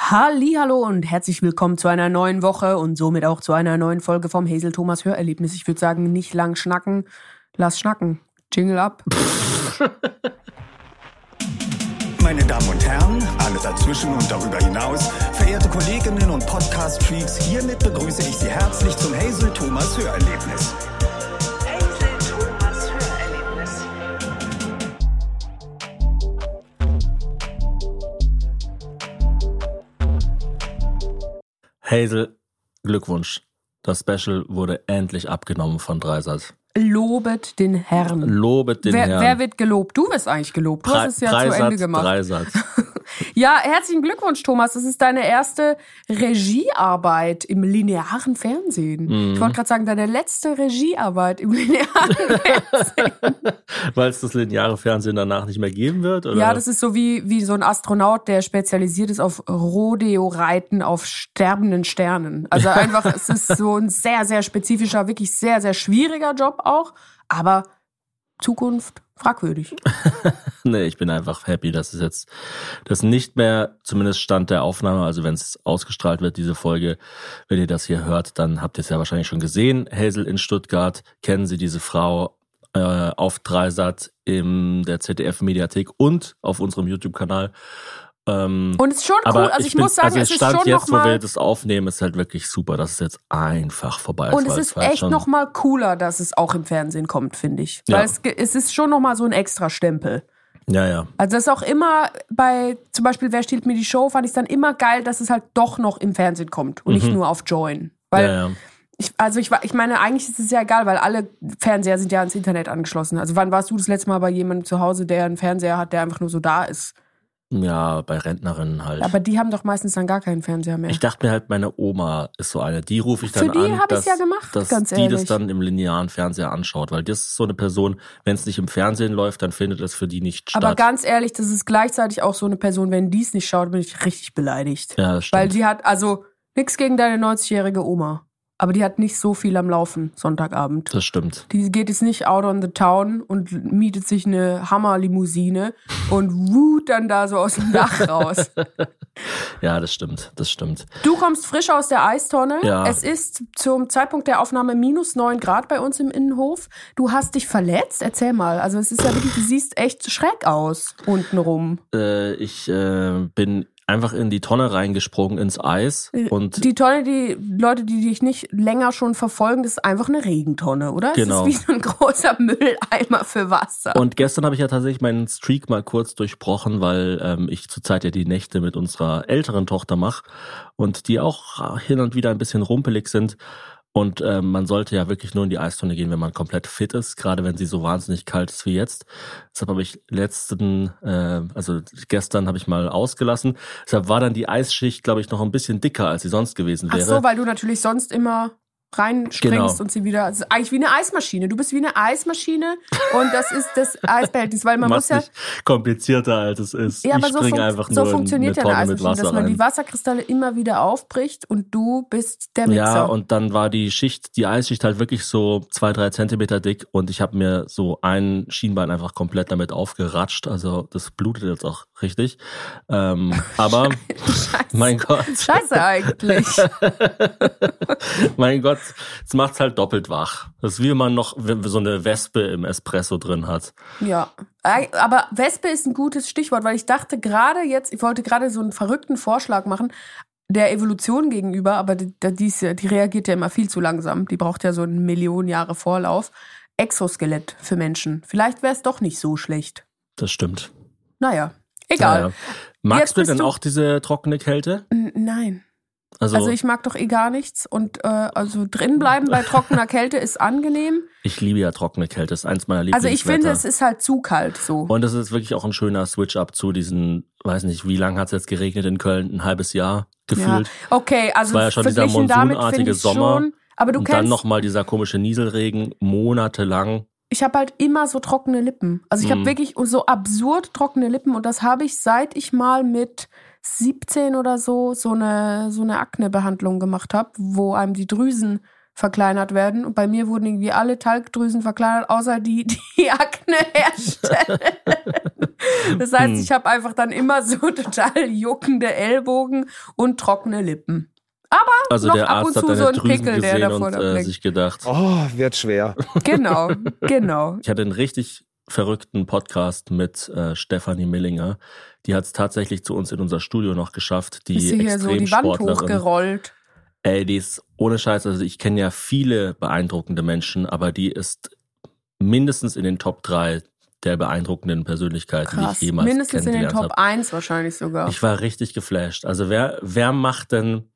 Hallo und herzlich willkommen zu einer neuen Woche und somit auch zu einer neuen Folge vom Hazel Thomas Hörerlebnis. Ich würde sagen, nicht lang schnacken, lass schnacken. Jingle ab. Meine Damen und Herren, alle dazwischen und darüber hinaus, verehrte Kolleginnen und Podcast-Freaks, hiermit begrüße ich Sie herzlich zum Hazel Thomas Hörerlebnis. Hazel, Glückwunsch. Das Special wurde endlich abgenommen von Dreisat. Lobet den Herrn. Lobet den wer, Herrn. wer wird gelobt? Du wirst eigentlich gelobt. Du hast es ja zu Ende gemacht. Dreisat. Ja, herzlichen Glückwunsch, Thomas. Das ist deine erste Regiearbeit im linearen Fernsehen. Mhm. Ich wollte gerade sagen, deine letzte Regiearbeit im linearen Fernsehen. Weil es das lineare Fernsehen danach nicht mehr geben wird? Oder? Ja, das ist so wie, wie so ein Astronaut, der spezialisiert ist auf Rodeo-Reiten auf sterbenden Sternen. Also einfach, es ist so ein sehr, sehr spezifischer, wirklich sehr, sehr schwieriger Job auch. Aber Zukunft fragwürdig. Nee, ich bin einfach happy, dass es jetzt das nicht mehr, zumindest Stand der Aufnahme, also wenn es ausgestrahlt wird, diese Folge, wenn ihr das hier hört, dann habt ihr es ja wahrscheinlich schon gesehen. Hazel in Stuttgart, kennen Sie diese Frau äh, auf Dreisat in der ZDF-Mediathek und auf unserem YouTube-Kanal. Ähm, Und es ist schon cool. Also ich, bin, muss sagen, also es ist Stand schon jetzt, wo wir das aufnehmen, ist halt wirklich super, dass es jetzt einfach vorbei ist. Und es ist echt noch mal cooler, dass es auch im Fernsehen kommt, finde ich. Ja. Weil es, es ist schon noch mal so ein extra Stempel. Ja, ja. Also das ist auch immer bei, zum Beispiel, wer stiehlt mir die Show, fand ich dann immer geil, dass es halt doch noch im Fernsehen kommt und nicht nur auf Join. Weil Mhm. ja, ja. ich, also ich, ich meine, eigentlich ist es ja egal, weil alle Fernseher sind ja ans Internet angeschlossen. Also wann warst du das letzte Mal bei jemandem zu Hause, der einen Fernseher hat, der einfach nur so da ist? Ja, bei Rentnerinnen halt. Aber die haben doch meistens dann gar keinen Fernseher mehr. Ich dachte mir halt, meine Oma ist so eine. Die rufe ich dann Für die an, hab ich's dass, ja gemacht, dass ganz die das dann im linearen Fernseher anschaut. Weil das ist so eine Person, wenn es nicht im Fernsehen läuft, dann findet es für die nicht statt. Aber ganz ehrlich, das ist gleichzeitig auch so eine Person, wenn die es nicht schaut, bin ich richtig beleidigt. ja, das stimmt. Weil die hat, also nichts gegen deine 90-jährige Oma, aber die hat nicht so viel am Laufen Sonntagabend. das stimmt. Die geht jetzt nicht out on the town und mietet sich eine Hammerlimousine und wut dann da so aus dem Dach raus. Ja, das stimmt. Das stimmt. Du kommst frisch aus der Eistonne. Ja. Es ist zum Zeitpunkt der Aufnahme minus neun Grad bei uns im Innenhof. Du hast dich verletzt? Erzähl mal. Also es ist ja wirklich, du siehst echt schräg aus untenrum. Äh, ich äh, bin einfach in die Tonne reingesprungen ins Eis und Äh, Die Tonne, die Leute, die dich nicht länger schon verfolgen, das ist einfach eine Regentonne, oder? Genau. Es ist wie so ein großer Mülleimer für Wasser. Und gestern habe ich ja tatsächlich meinen Streak mal kurz durchbrochen, weil ähm, ich zurzeit ja die Nächte mit unserer älteren Tochter mache und die auch hin und wieder ein bisschen rumpelig sind. Und ähm, man sollte ja wirklich nur in die Eistonne gehen, wenn man komplett fit ist, gerade wenn sie so wahnsinnig kalt ist wie jetzt. Deshalb habe ich letzten, äh, also gestern habe ich mal ausgelassen. Deshalb war dann die Eisschicht, glaube ich, noch ein bisschen dicker, als sie sonst gewesen Ach wäre. so, weil du natürlich sonst immer reinspringst Genau. und sie wieder. Es ist eigentlich wie eine Eismaschine. Du bist wie eine Eismaschine und das ist das Eisbehältnis, weil man muss ja. komplizierter, als es ist. Ja, ich aber so, fun einfach so nur funktioniert ja eine Eismaschine, dass man rein. die Wasserkristalle immer wieder aufbricht und du bist der Mixer. Ja, und dann war die Schicht, die Eisschicht halt wirklich so zwei, drei Zentimeter dick und ich habe mir so ein Schienbein einfach komplett damit aufgeratscht. Also das blutet jetzt auch richtig. Ähm, aber mein Gott, Scheiße eigentlich. mein Gott, es macht's halt doppelt wach. Das ist wie wenn man noch so eine Wespe im Espresso drin hat. Ja, aber Wespe ist ein gutes Stichwort, weil ich dachte gerade jetzt, ich wollte gerade so einen verrückten Vorschlag machen, der Evolution gegenüber, aber die, die, die reagiert ja immer viel zu langsam. Die braucht ja so einen Millionen Jahre Vorlauf. Exoskelett für Menschen. Vielleicht wäre es doch nicht so schlecht. Das stimmt. Naja, egal. Naja. Magst du denn du- auch diese trockene Kälte? Nein. Also, Also ich mag doch eh gar nichts und äh, also drinbleiben bei trockener Kälte ist angenehm. ich liebe ja trockene Kälte. Ist eins meiner Also ich finde, Lieblingswetter. es ist halt zu kalt so. Und es ist wirklich auch ein schöner Switch-up zu diesen, weiß nicht, wie lange hat es jetzt geregnet in Köln? Ein halbes Jahr gefühlt. Ja. Okay, also Es war ja schon dieser monsunartige Sommer. schon. Aber du und dann kennst, nochmal dieser komische Nieselregen, monatelang. Ich habe halt immer so trockene Lippen. Also ich habe Mhm. wirklich so absurd trockene Lippen und das habe ich seit ich mal mit 17 oder so so eine so eine Akne-Behandlung gemacht habe, wo einem die Drüsen verkleinert werden. Und bei mir wurden irgendwie alle Talgdrüsen verkleinert, außer die, die Akne herstellen. Das heißt, Hm. ich habe einfach dann immer so total juckende Ellbogen und trockene Lippen. Also noch der ab und Arzt hat zu deine so ein Drüsen Pickel, der gesehen davor und äh, sich gedacht. Oh, wird schwer. Genau, genau. Ich hatte einen richtig verrückten Podcast mit äh, Stefanie Millinger. Die hat es tatsächlich zu uns in unser Studio noch geschafft. Die Ist sie hier so die Wand hochgerollt. Ey, die ist ohne Scheiß, also ich kenne ja viele beeindruckende Menschen, aber die ist mindestens in den Top 3 der beeindruckenden Persönlichkeiten, die Krass. ich jemals Mindestens in den Top habe. 1 wahrscheinlich sogar. Ich war richtig geflasht. Also wer, wer macht denn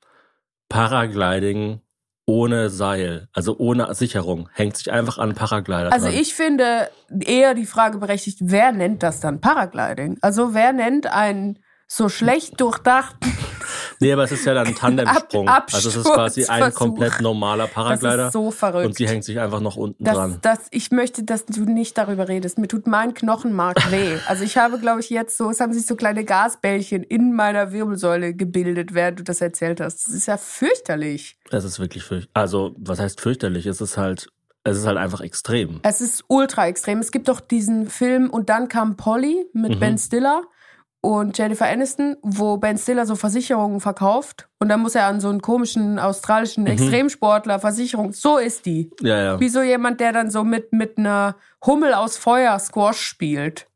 Paragliding ohne Seil, also ohne Sicherung, hängt sich einfach an Paraglider Also dran. ich finde eher die Frage berechtigt, wer nennt das dann Paragliding? Also wer nennt einen so schlecht durchdachten, Nee, aber es ist ja dann ein Tandemsprung. Ab- also es ist quasi ein komplett normaler das Paraglider. ist so verrückt. und sie hängt sich einfach noch unten das, dran. das, ich möchte, dass du nicht darüber redest. Mir tut mein Knochenmark weh. Also ich habe, glaube ich, jetzt so, es haben sich so kleine Gasbällchen in meiner Wirbelsäule gebildet, während du das erzählt hast. Das ist ja fürchterlich. Es ist wirklich fürchterlich. Also, was heißt fürchterlich? Es ist halt, es ist halt einfach extrem. Es ist ultra extrem. Es gibt doch diesen Film und dann kam Polly mit Mhm. Ben Stiller und Jennifer Aniston, wo Ben Stiller so Versicherungen verkauft und dann muss er an so einen komischen australischen Mhm. Extremsportler Versicherung. So ist die. Ja, ja. Wie so jemand, der dann so mit mit einer Hummel aus Feuer Squash spielt.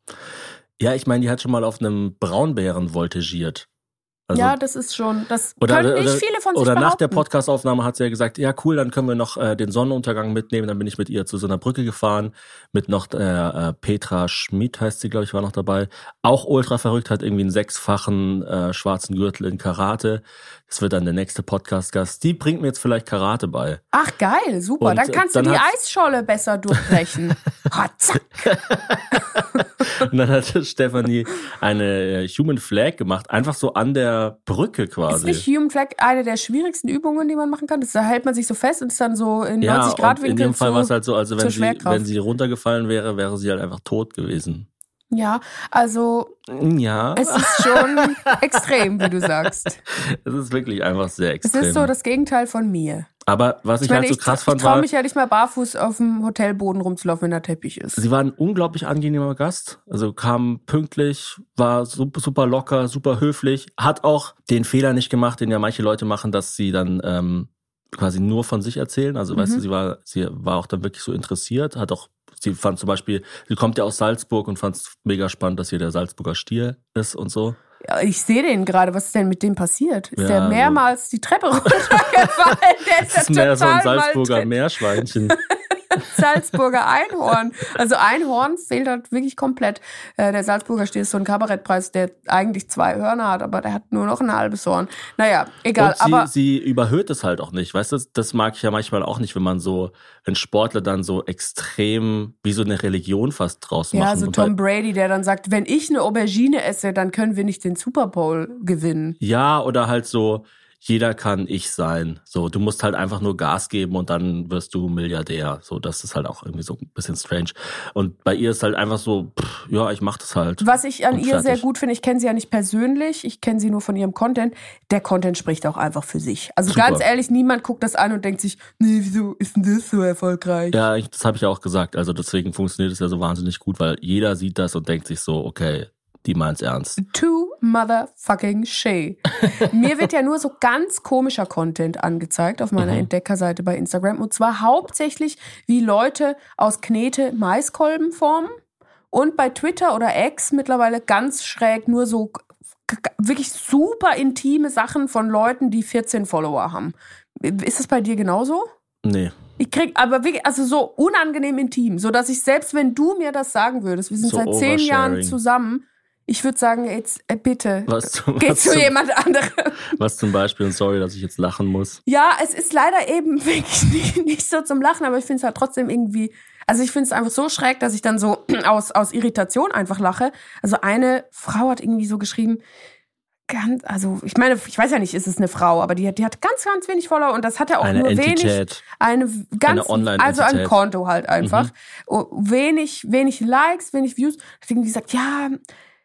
Ja, ich meine, die hat schon mal auf einem Braunbären voltigiert. Also, ja, das ist schon, das oder, können nicht oder, viele von sich oder nach der behaupten. Podcastaufnahme hat sie ja gesagt, ja cool, dann können wir noch äh, den Sonnenuntergang mitnehmen. Dann bin ich mit ihr zu so einer Brücke gefahren, mit noch äh, äh, Petra Schmid heißt sie, glaube ich, war noch dabei. Auch ultra verrückt, hat irgendwie einen sechsfachen äh, schwarzen Gürtel in Karate. Das wird dann der nächste Podcast-Gast. Die bringt mir jetzt vielleicht Karate bei. Ach geil, super. Und, dann kannst dann du die Eisscholle besser durchbrechen. ha, zack. Und dann hat Stefanie eine äh, Human Flag gemacht, einfach so an der Brücke Ist quasi. nicht Human Flag eine der schwierigsten Übungen, die man machen kann? Das, da hält man sich so fest und ist dann so in ja, 90 Grad und in Winkel dem Fall war es halt so, also wenn sie, wenn sie runtergefallen wäre, wäre sie halt einfach tot gewesen. Ja, also Ja, es ist schon extrem, wie du sagst. es ist wirklich einfach sehr Es extrem. ist so das Gegenteil von mir. Aber was ich, Ich meine, halt so ich, krass ich fand, traue war, mich ja nicht mal barfuß auf dem Hotelboden rumzulaufen, wenn da Teppich ist. sie war ein unglaublich angenehmer Gast. Also kam pünktlich, war super, super locker, super höflich, hat auch den Fehler nicht gemacht, den ja manche Leute machen, dass sie dann ähm, quasi nur von sich erzählen. Also weißt Mhm. du, sie war, sie war auch dann wirklich so interessiert, hat auch Sie fand zum Beispiel, sie kommt ja aus Salzburg und fand es mega spannend, dass hier der Salzburger Stier ist und so. Ja, ich sehe den gerade. Was ist denn mit dem passiert? Ist Ja, der also- mehrmals die Treppe runtergefallen? Der ist, Das ist mehr so ein Salzburger. Meerschweinchen. Salzburger Einhorn. Also Einhorn fehlt halt wirklich komplett. Äh, der Salzburger Stier ist so ein Kabarettpreis, der eigentlich zwei Hörner hat, aber der hat nur noch ein halbes Horn. Naja, egal. Und sie, aber sie überhöht es halt auch nicht. Weißt du, das mag ich ja manchmal auch nicht, wenn man so, wenn Sportler dann so extrem wie so eine Religion fast draus machen. ja, so Tom halt, Brady, der dann sagt, wenn ich eine Aubergine esse, dann können wir nicht den Super Bowl gewinnen. ja, oder halt so, jeder kann ich sein. So, du musst halt einfach nur Gas geben und dann wirst du Milliardär. So, das ist halt auch irgendwie so ein bisschen strange. Und bei ihr ist halt einfach so, pff, ja, ich mach das halt. Was ich an ihr sehr gut finde, ich kenne sie ja nicht persönlich, ich kenne sie nur von ihrem Content. Der Content spricht auch einfach für sich. Also Super. ganz ehrlich, niemand guckt das an und denkt sich, nee, wieso ist denn das so erfolgreich? Ja, ich, das habe ich ja auch gesagt. Also deswegen funktioniert es ja so wahnsinnig gut, weil jeder sieht das und denkt sich so, okay, die meint's ernst. Too motherfucking shay. Mir wird ja nur so ganz komischer Content angezeigt auf meiner Mhm. Entdeckerseite bei Instagram. Und zwar hauptsächlich, wie Leute aus Knete Maiskolben formen. Und bei Twitter oder X mittlerweile ganz schräg nur so wirklich super intime Sachen von Leuten, die 14 Follower haben. Ist das bei dir genauso? Nee. Ich krieg aber wirklich, also so unangenehm intim, so dass ich selbst, wenn du mir das sagen würdest, wir sind So seit zehn Jahren zusammen, ich würde sagen, jetzt äh, bitte, Was, geh was, zu zum, jemand anderem. was zum Beispiel, und sorry, dass ich jetzt lachen muss. Ja, es ist leider eben wirklich nicht, nicht so zum Lachen, aber ich finde es halt trotzdem irgendwie, also ich finde es einfach so schräg, dass ich dann so aus, aus Irritation einfach lache. Also eine Frau hat irgendwie so geschrieben, ganz, also ich meine, ich weiß ja nicht, ist es eine Frau, aber die hat, die hat ganz, ganz wenig Follower und das hat ja auch Eine nur wenig. Entität. Eine ganz, Eine Online-Entität. also ein Konto halt einfach. Mhm. Oh, Wenig, wenig Likes, wenig Views. Hat irgendwie gesagt, ja,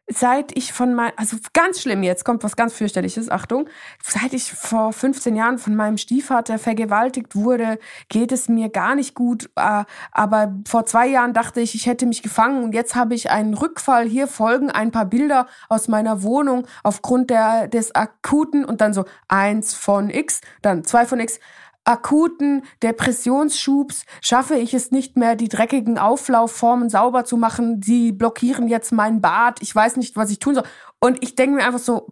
seit ich von meinem, also ganz schlimm jetzt, kommt was ganz fürchterliches, Achtung, seit ich vor 15 Jahren von meinem Stiefvater vergewaltigt wurde, geht es mir gar nicht gut. Äh, Aber vor zwei Jahren dachte ich, ich hätte mich gefangen und jetzt habe ich einen Rückfall. Hier folgen ein paar Bilder aus meiner Wohnung aufgrund der, des akuten und dann so eins von X, dann zwei von X akuten Depressionsschubs schaffe ich es nicht mehr, die dreckigen Auflaufformen sauber zu machen. Sie blockieren jetzt mein Bad. Ich weiß nicht, was ich tun soll. Und ich denke mir einfach so,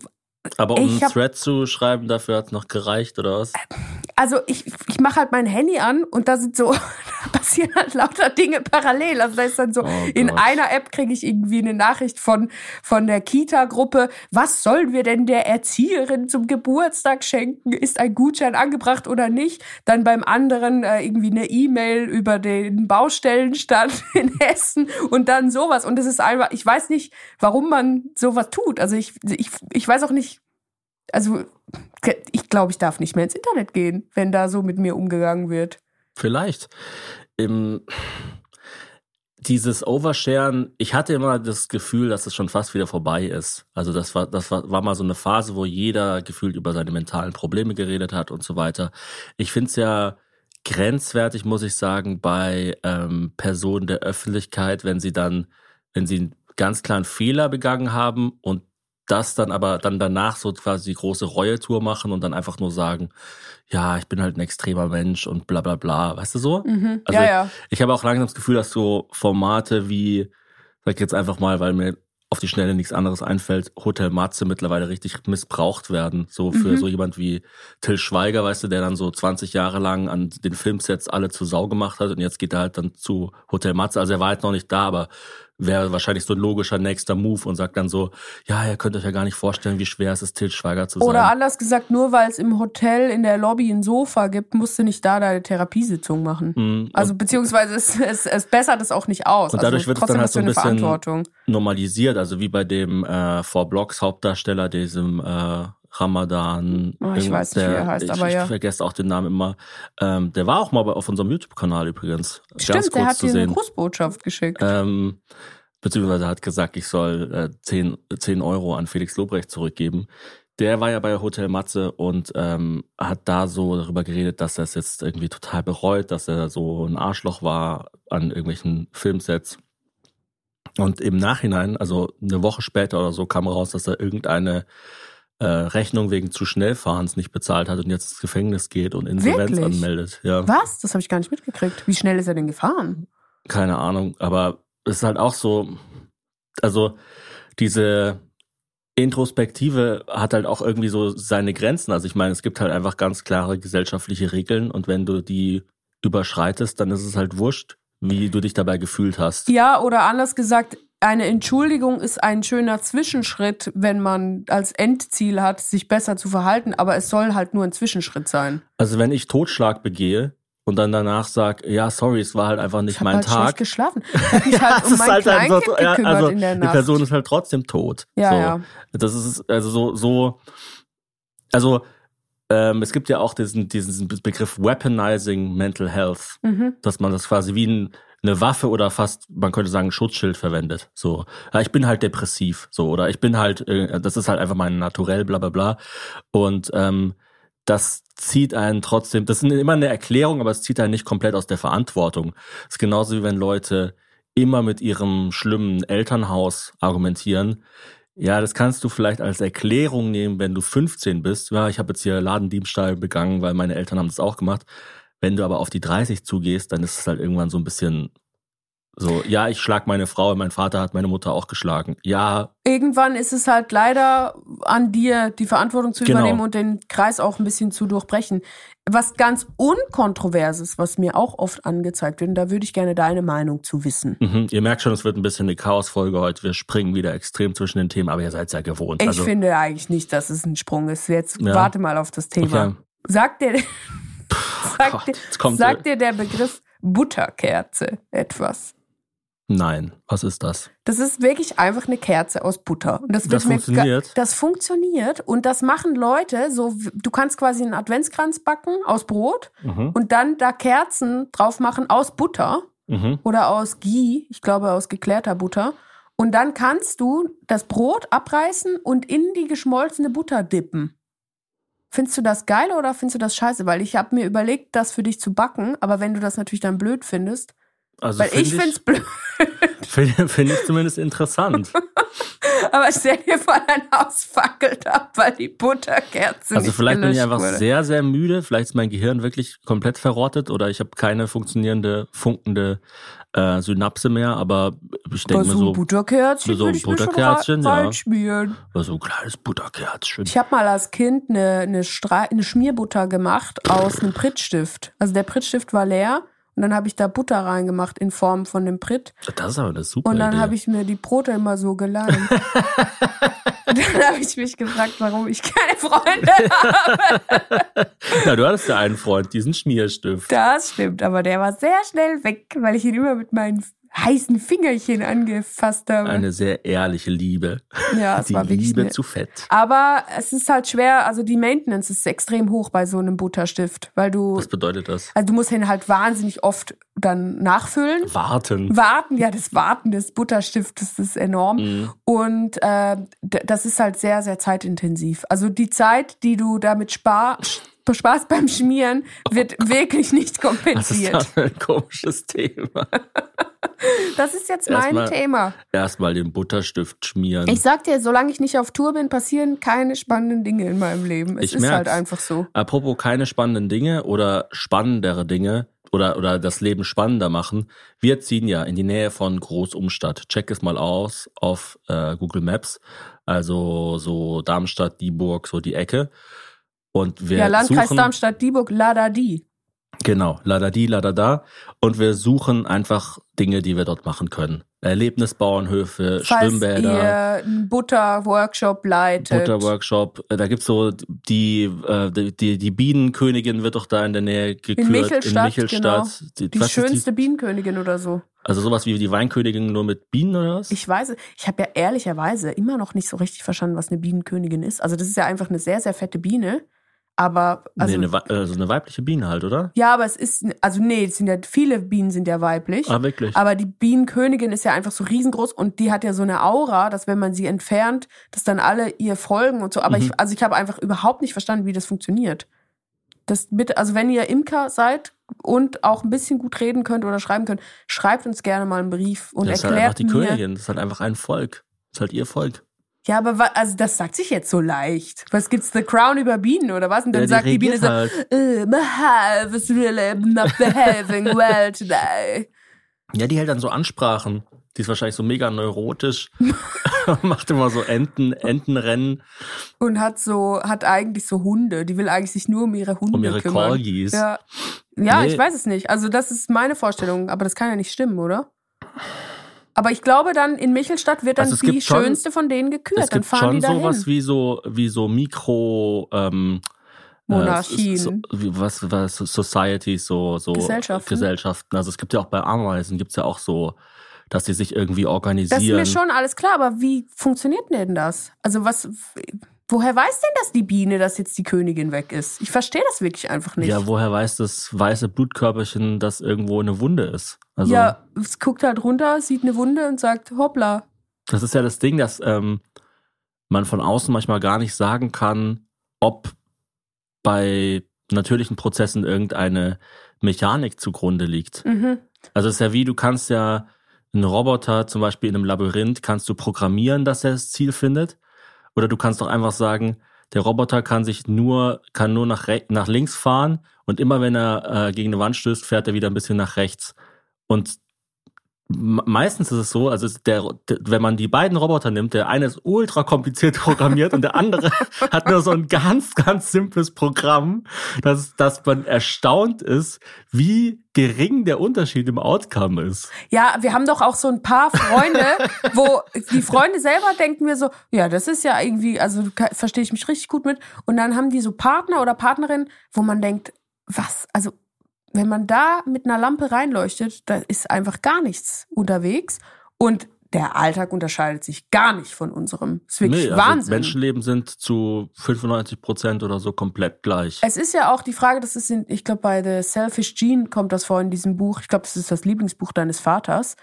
Aber um einen Thread zu schreiben, dafür hat es noch gereicht, oder was? also ich, ich mache halt mein Handy an und da sind so, da passieren halt lauter Dinge parallel. Also da ist dann so, Oh in einer App kriege ich irgendwie eine Nachricht von, von der Kita-Gruppe. Was sollen wir denn der Erzieherin zum Geburtstag schenken? Ist ein Gutschein angebracht oder nicht? Dann beim anderen äh, irgendwie eine E-Mail über den Baustellenstand in Hessen und dann sowas. Und das ist einfach, ich weiß nicht, warum man sowas tut. Also ich, ich, ich weiß auch nicht, also ich glaube, ich darf nicht mehr ins Internet gehen, wenn da so mit mir umgegangen wird. Vielleicht. Im, dieses Oversharen, ich hatte immer das Gefühl, dass es schon fast wieder vorbei ist. Also das war, das war, war mal so eine Phase, wo jeder gefühlt über seine mentalen Probleme geredet hat und so weiter. Ich finde es ja grenzwertig, muss ich sagen, bei ähm, Personen der Öffentlichkeit, wenn sie dann, wenn sie einen ganz klaren Fehler begangen haben und das dann aber dann danach so quasi die große Reue-Tour machen und dann einfach nur sagen, ja, ich bin halt ein extremer Mensch und bla bla bla, weißt du so? Mhm. Also ja, ja. Ich habe auch langsam das Gefühl, dass so Formate wie, sag ich jetzt einfach mal, weil mir auf die Schnelle nichts anderes einfällt, Hotel Matze mittlerweile richtig missbraucht werden. So für Mhm. so jemand wie Till Schweiger, weißt du, der dann so 20 Jahre lang an den Filmsets alle zu Sau gemacht hat und jetzt geht er halt dann zu Hotel Matze. Also er war halt noch nicht da, aber wäre wahrscheinlich so ein logischer nächster Move und sagt dann so, ja, ihr könnt euch ja gar nicht vorstellen, wie schwer es ist, Till Schweiger zu Oder sein. anders gesagt, nur weil es im Hotel in der Lobby ein Sofa gibt, musst du nicht da deine Therapiesitzung machen. Mhm. Also beziehungsweise es, es, es bessert es auch nicht aus. Und dadurch also, wird es dann halt so ein bisschen normalisiert, also wie bei dem äh, Four Blocks Hauptdarsteller, diesem äh, Ramadan. Oh, ich weiß nicht, wie er heißt, ich, aber ich ja. vergesse auch den Namen immer. Ähm, der war auch mal bei, auf unserem YouTube-Kanal übrigens. ganz Stimmt, der hat dir eine. Grußbotschaft geschickt. Ähm, beziehungsweise hat gesagt, ich soll äh, 10, 10 Euro an Felix Lobrecht zurückgeben. Der war ja bei Hotel Matze und ähm, hat da so darüber geredet, dass er es jetzt irgendwie total bereut, dass er so ein Arschloch war an irgendwelchen Filmsets. Und im Nachhinein, also eine Woche später oder so, kam raus, dass er irgendeine äh, Rechnung wegen zu Schnellfahrens nicht bezahlt hat und jetzt ins Gefängnis geht und Insolvenz Wirklich? anmeldet. Ja. Was? Das habe ich gar nicht mitgekriegt. Wie schnell ist er denn gefahren? keine Ahnung, aber es ist halt auch so, also diese Introspektive hat halt auch irgendwie so seine Grenzen. Also ich meine, es gibt halt einfach ganz klare gesellschaftliche Regeln und wenn du die überschreitest, dann ist es halt wurscht, wie du dich dabei gefühlt hast. Ja, oder anders gesagt, eine Entschuldigung ist ein schöner Zwischenschritt, wenn man als Endziel hat, sich besser zu verhalten, aber es soll halt nur ein Zwischenschritt sein. Also wenn ich Totschlag begehe und dann danach sag, ja, sorry, es war halt einfach nicht Ich mein halt schlecht Tag. geschlafen. Ich habe mich halt um mein halt Kleinkind so- gekümmert also in der die Nacht. Person ist halt trotzdem tot. Ja, so. ja. Das ist also so so also ähm, es gibt ja auch diesen diesen Begriff Weaponizing Mental Health, Mhm. dass man das quasi wie ein, eine Waffe oder fast man könnte sagen Schutzschild verwendet. So, ja, ich bin halt depressiv, so oder ich bin halt äh, das ist halt einfach mein Naturell, bla bla bla und ähm, das zieht einen trotzdem, das ist immer eine Erklärung, aber es zieht einen nicht komplett aus der Verantwortung. Das ist genauso wie wenn Leute immer mit ihrem schlimmen Elternhaus argumentieren. Ja, das kannst du vielleicht als Erklärung nehmen, wenn du 15 bist. Ja, ich habe jetzt hier Ladendiebstahl begangen, weil meine Eltern haben das auch gemacht. Wenn du aber auf die 30 zugehst, dann ist es halt irgendwann so ein bisschen so, ja, ich schlag meine Frau, mein Vater hat meine Mutter auch geschlagen. Ja, Irgendwann ist es halt leider an dir, die Verantwortung zu Genau. übernehmen und den Kreis auch ein bisschen zu durchbrechen. Was ganz unkontroverses, was mir auch oft angezeigt wird, und da würde ich gerne deine Meinung zu wissen. mhm. ihr merkt schon, es wird ein bisschen eine Chaosfolge heute. Wir springen wieder extrem zwischen den Themen, aber ihr seid ja gewohnt. Ich also, finde eigentlich nicht, dass es ein Sprung ist. Jetzt Ja. warte mal auf das Thema. Okay. Sagt dir, sagt, Gott, dir, sagt dir der Begriff Butterkerze etwas? Nein, was ist das? Das ist wirklich einfach eine Kerze aus Butter. Und das, Das funktioniert? Das funktioniert und das machen Leute so. Du kannst quasi einen Adventskranz backen aus Brot Mhm. und dann da Kerzen drauf machen aus Butter Mhm. oder aus Ghee, ich glaube aus geklärter Butter. Und dann kannst du das Brot abreißen und in die geschmolzene Butter dippen. Findest du das geil oder findest du das scheiße? Weil ich habe mir überlegt, das für dich zu backen, aber wenn du das natürlich dann blöd findest, Also weil find ich finde es blöd, Finde find ich zumindest interessant. aber stell dir vor, dein Haus fackelt ab, weil die Butterkerze Also vielleicht bin ich einfach wurde. sehr, sehr müde. Vielleicht ist mein Gehirn wirklich komplett verrottet oder ich habe keine funktionierende, funkende äh, Synapse mehr. Aber ich denke mir so ein so, Butterkerzchen so ein ich Butterkerzchen, ja. reinschmieren. so ein kleines Butterkerzchen. Ich habe mal als Kind eine, eine, Stra eine Schmierbutter gemacht aus einem Prittstift. Also der Prittstift war leer und dann habe ich da Butter reingemacht in Form von dem Pritt. Das ist aber eine super Und dann habe ich mir die Brote immer so geleimt. und dann habe ich mich gefragt, warum ich keine Freunde habe. ja, du hattest ja einen Freund, diesen Schmierstift. Das stimmt, aber der war sehr schnell weg, weil ich ihn immer mit meinen heißen Fingerchen angefasst habe. Eine sehr ehrliche Liebe. ja, es Die war wirklich Liebe eine- zu fett. Aber es ist halt schwer, also die Maintenance ist extrem hoch bei so einem Butterstift, weil du, Was bedeutet das? also du musst ihn halt wahnsinnig oft dann nachfüllen. Warten. Warten, ja, das Warten des Butterstiftes ist enorm. Mhm. Und äh, das ist halt sehr, sehr zeitintensiv. Also die Zeit, die du damit spar sparst beim Schmieren, wird wirklich nicht ist kompensiert. das für ein komisches Thema? Das ist jetzt mein Erstmal- Thema. Erstmal den Butterstift schmieren. Ich sag dir, solange ich nicht auf Tour bin, passieren keine spannenden Dinge in meinem Leben. Es Ich ist merk's. halt einfach so. Apropos keine spannenden Dinge oder spannendere Dinge oder, oder das Leben spannender machen. Wir ziehen ja in die Nähe von Großumstadt. Check es mal aus auf äh, Google Maps. Also so Darmstadt, Dieburg, so die Ecke. Und wir ja, Landkreis suchen, Darmstadt-Dieburg, Ladadi. Genau, ladadi, ladada. Und wir suchen einfach Dinge, die wir dort machen können. Erlebnisbauernhöfe, Falls Schwimmbäder. ihr einen Butter-Workshop leitet. Butterworkshop, äh, da gibt's so die, äh, die, die, die Bienenkönigin wird doch da in der Nähe gekürt. Michelstadt, Michelstadt. Die, Die ist schönste Bienenkönigin oder so. also sowas wie die Weinkönigin nur mit Bienen oder was? Ich weiß, ich habe ja ehrlicherweise immer noch nicht so richtig verstanden, was eine Bienenkönigin ist. Also das ist ja einfach eine sehr, sehr fette Biene. Aber, also, nee, eine, also eine weibliche Biene halt, oder? ja, aber es ist, also nee, es sind ja, viele Bienen sind ja weiblich. Ah, wirklich? Aber die Bienenkönigin ist ja einfach so riesengroß und die hat ja so eine Aura, dass wenn man sie entfernt, dass dann alle ihr folgen und so. Aber Mhm. ich, also ich habe einfach überhaupt nicht verstanden, wie das funktioniert. Das bitte, also wenn ihr Imker seid und auch ein bisschen gut reden könnt oder schreiben könnt, schreibt uns gerne mal einen Brief und das ist halt einfach erklärt die mir. Königin. Das ist halt einfach ein Volk. Das ist halt ihr Volk. Ja, aber wa- also das sagt sich jetzt so leicht. Was gibt's The Crown über Bienen oder was? Und dann Ja, die sagt die Biene regiert so, halt. uh, is really not behaving well today. Ja, die hält dann so Ansprachen. Die ist wahrscheinlich so mega neurotisch. Macht immer so Enten, Entenrennen Und hat so, hat eigentlich so Hunde. Die will eigentlich sich nur um ihre Hunde um ihre kümmern. Corgis. Ja, ja Nee. ich weiß es nicht. Also das ist meine Vorstellung, aber das kann ja nicht stimmen, oder? Aber ich glaube dann, in Michelstadt wird dann Also es die gibt schon- schönste von denen gekürt. Es dann gibt fahren schon die dahin. sowas wie so, wie so Mikro, ähm, Monarchien. Äh, so, was, was, Societies, so, so Gesellschaften. Gesellschaften. Also es gibt ja auch bei Ameisen, gibt's ja auch so, dass die sich irgendwie das ist organisieren. mir schon alles klar, aber wie funktioniert denn das? Also was, woher weiß denn das die Biene, dass jetzt die Königin weg ist? Ich verstehe das wirklich einfach nicht. ja, woher weiß das weiße Blutkörperchen, dass irgendwo eine Wunde ist? Also, ja, es guckt halt runter, sieht eine Wunde und sagt, hoppla. das ist ja das Ding, dass ähm, man von außen manchmal gar nicht sagen kann, ob bei natürlichen Prozessen irgendeine Mechanik zugrunde liegt. Mhm. Also es ist ja wie, du kannst ja einen Roboter zum Beispiel in einem Labyrinth, kannst du programmieren, dass er das Ziel findet. Oder du kannst doch einfach sagen, der Roboter kann sich nur, kann nur nach, nach links fahren und immer wenn er äh, gegen eine Wand stößt, fährt er wieder ein bisschen nach rechts. Und meistens ist es so, also der, wenn man die beiden Roboter nimmt, der eine ist ultra kompliziert programmiert und der andere hat nur so ein ganz, ganz simples Programm, dass, dass man erstaunt ist, wie gering der Unterschied im Outcome ist. Ja, wir haben doch auch so ein paar Freunde, wo die Freunde selber denken wir so, ja, das ist ja irgendwie, also verstehe ich mich richtig gut mit. Und dann haben die so Partner oder Partnerinnen, wo man denkt, was, also wenn man da mit einer Lampe reinleuchtet, da ist einfach gar nichts unterwegs. Und der Alltag unterscheidet sich gar nicht von unserem. ist wirklich Nee, also Wahnsinn. Menschenleben sind zu 95 Prozent oder so komplett gleich. Es ist ja auch die Frage, das ist in, ich glaube, bei The Selfish Gene kommt das vor in diesem Buch. Ich glaube, das ist das Lieblingsbuch deines Vaters.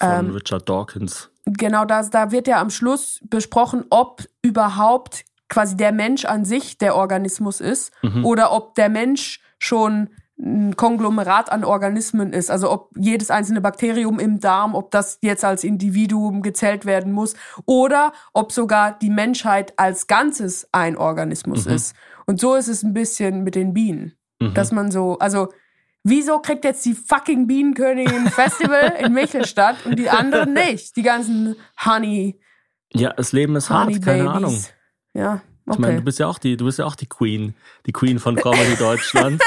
Von ähm, Richard Dawkins. genau das, da wird ja am Schluss besprochen, ob überhaupt quasi der Mensch an sich der Organismus ist Mhm. oder ob der Mensch schon ein Konglomerat an Organismen ist. Also ob jedes einzelne Bakterium im Darm, ob das jetzt als Individuum gezählt werden muss oder ob sogar die Menschheit als Ganzes ein Organismus Mhm. ist. Und so ist es ein bisschen mit den Bienen. Dass man so, also wieso kriegt jetzt die fucking Bienenkönigin Festival in Michelstadt und die anderen nicht? Die ganzen Honey, Ja, das Leben ist hart, Honey keine Babies. Ahnung. Ja, Ich meine, okay. du bist ja auch die, du bist ja auch die Queen, die Queen von Comedy Deutschland.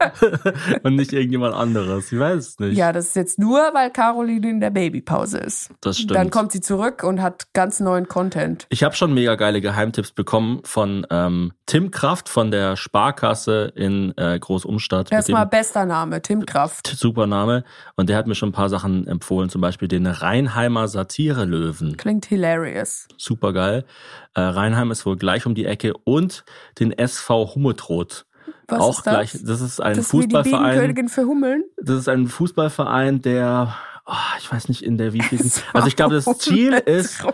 Und nicht irgendjemand anderes. Ich weiß es nicht. Ja, das ist jetzt nur, weil Caroline in der Babypause ist. das stimmt. Dann kommt sie zurück und hat ganz neuen Content. Ich habe schon mega geile Geheimtipps bekommen von ähm, Tim Kraft von der Sparkasse in äh, Großumstadt. Erstmal bester Name, Tim Kraft. super Name. Und der hat mir schon ein paar Sachen empfohlen, zum Beispiel den Rheinheimer Satire-Löwen. Klingt hilarious. Super geil. Äh, Rheinheim ist wohl gleich um die Ecke und den SV Hummetrot. Was auch ist das? gleich. Das ist ein Das Fußballverein. Bienenkönigin für Hummeln. Das ist ein Fußballverein, der, oh, ich weiß nicht, in der wievielten. Also ich glaube, das Ziel ist,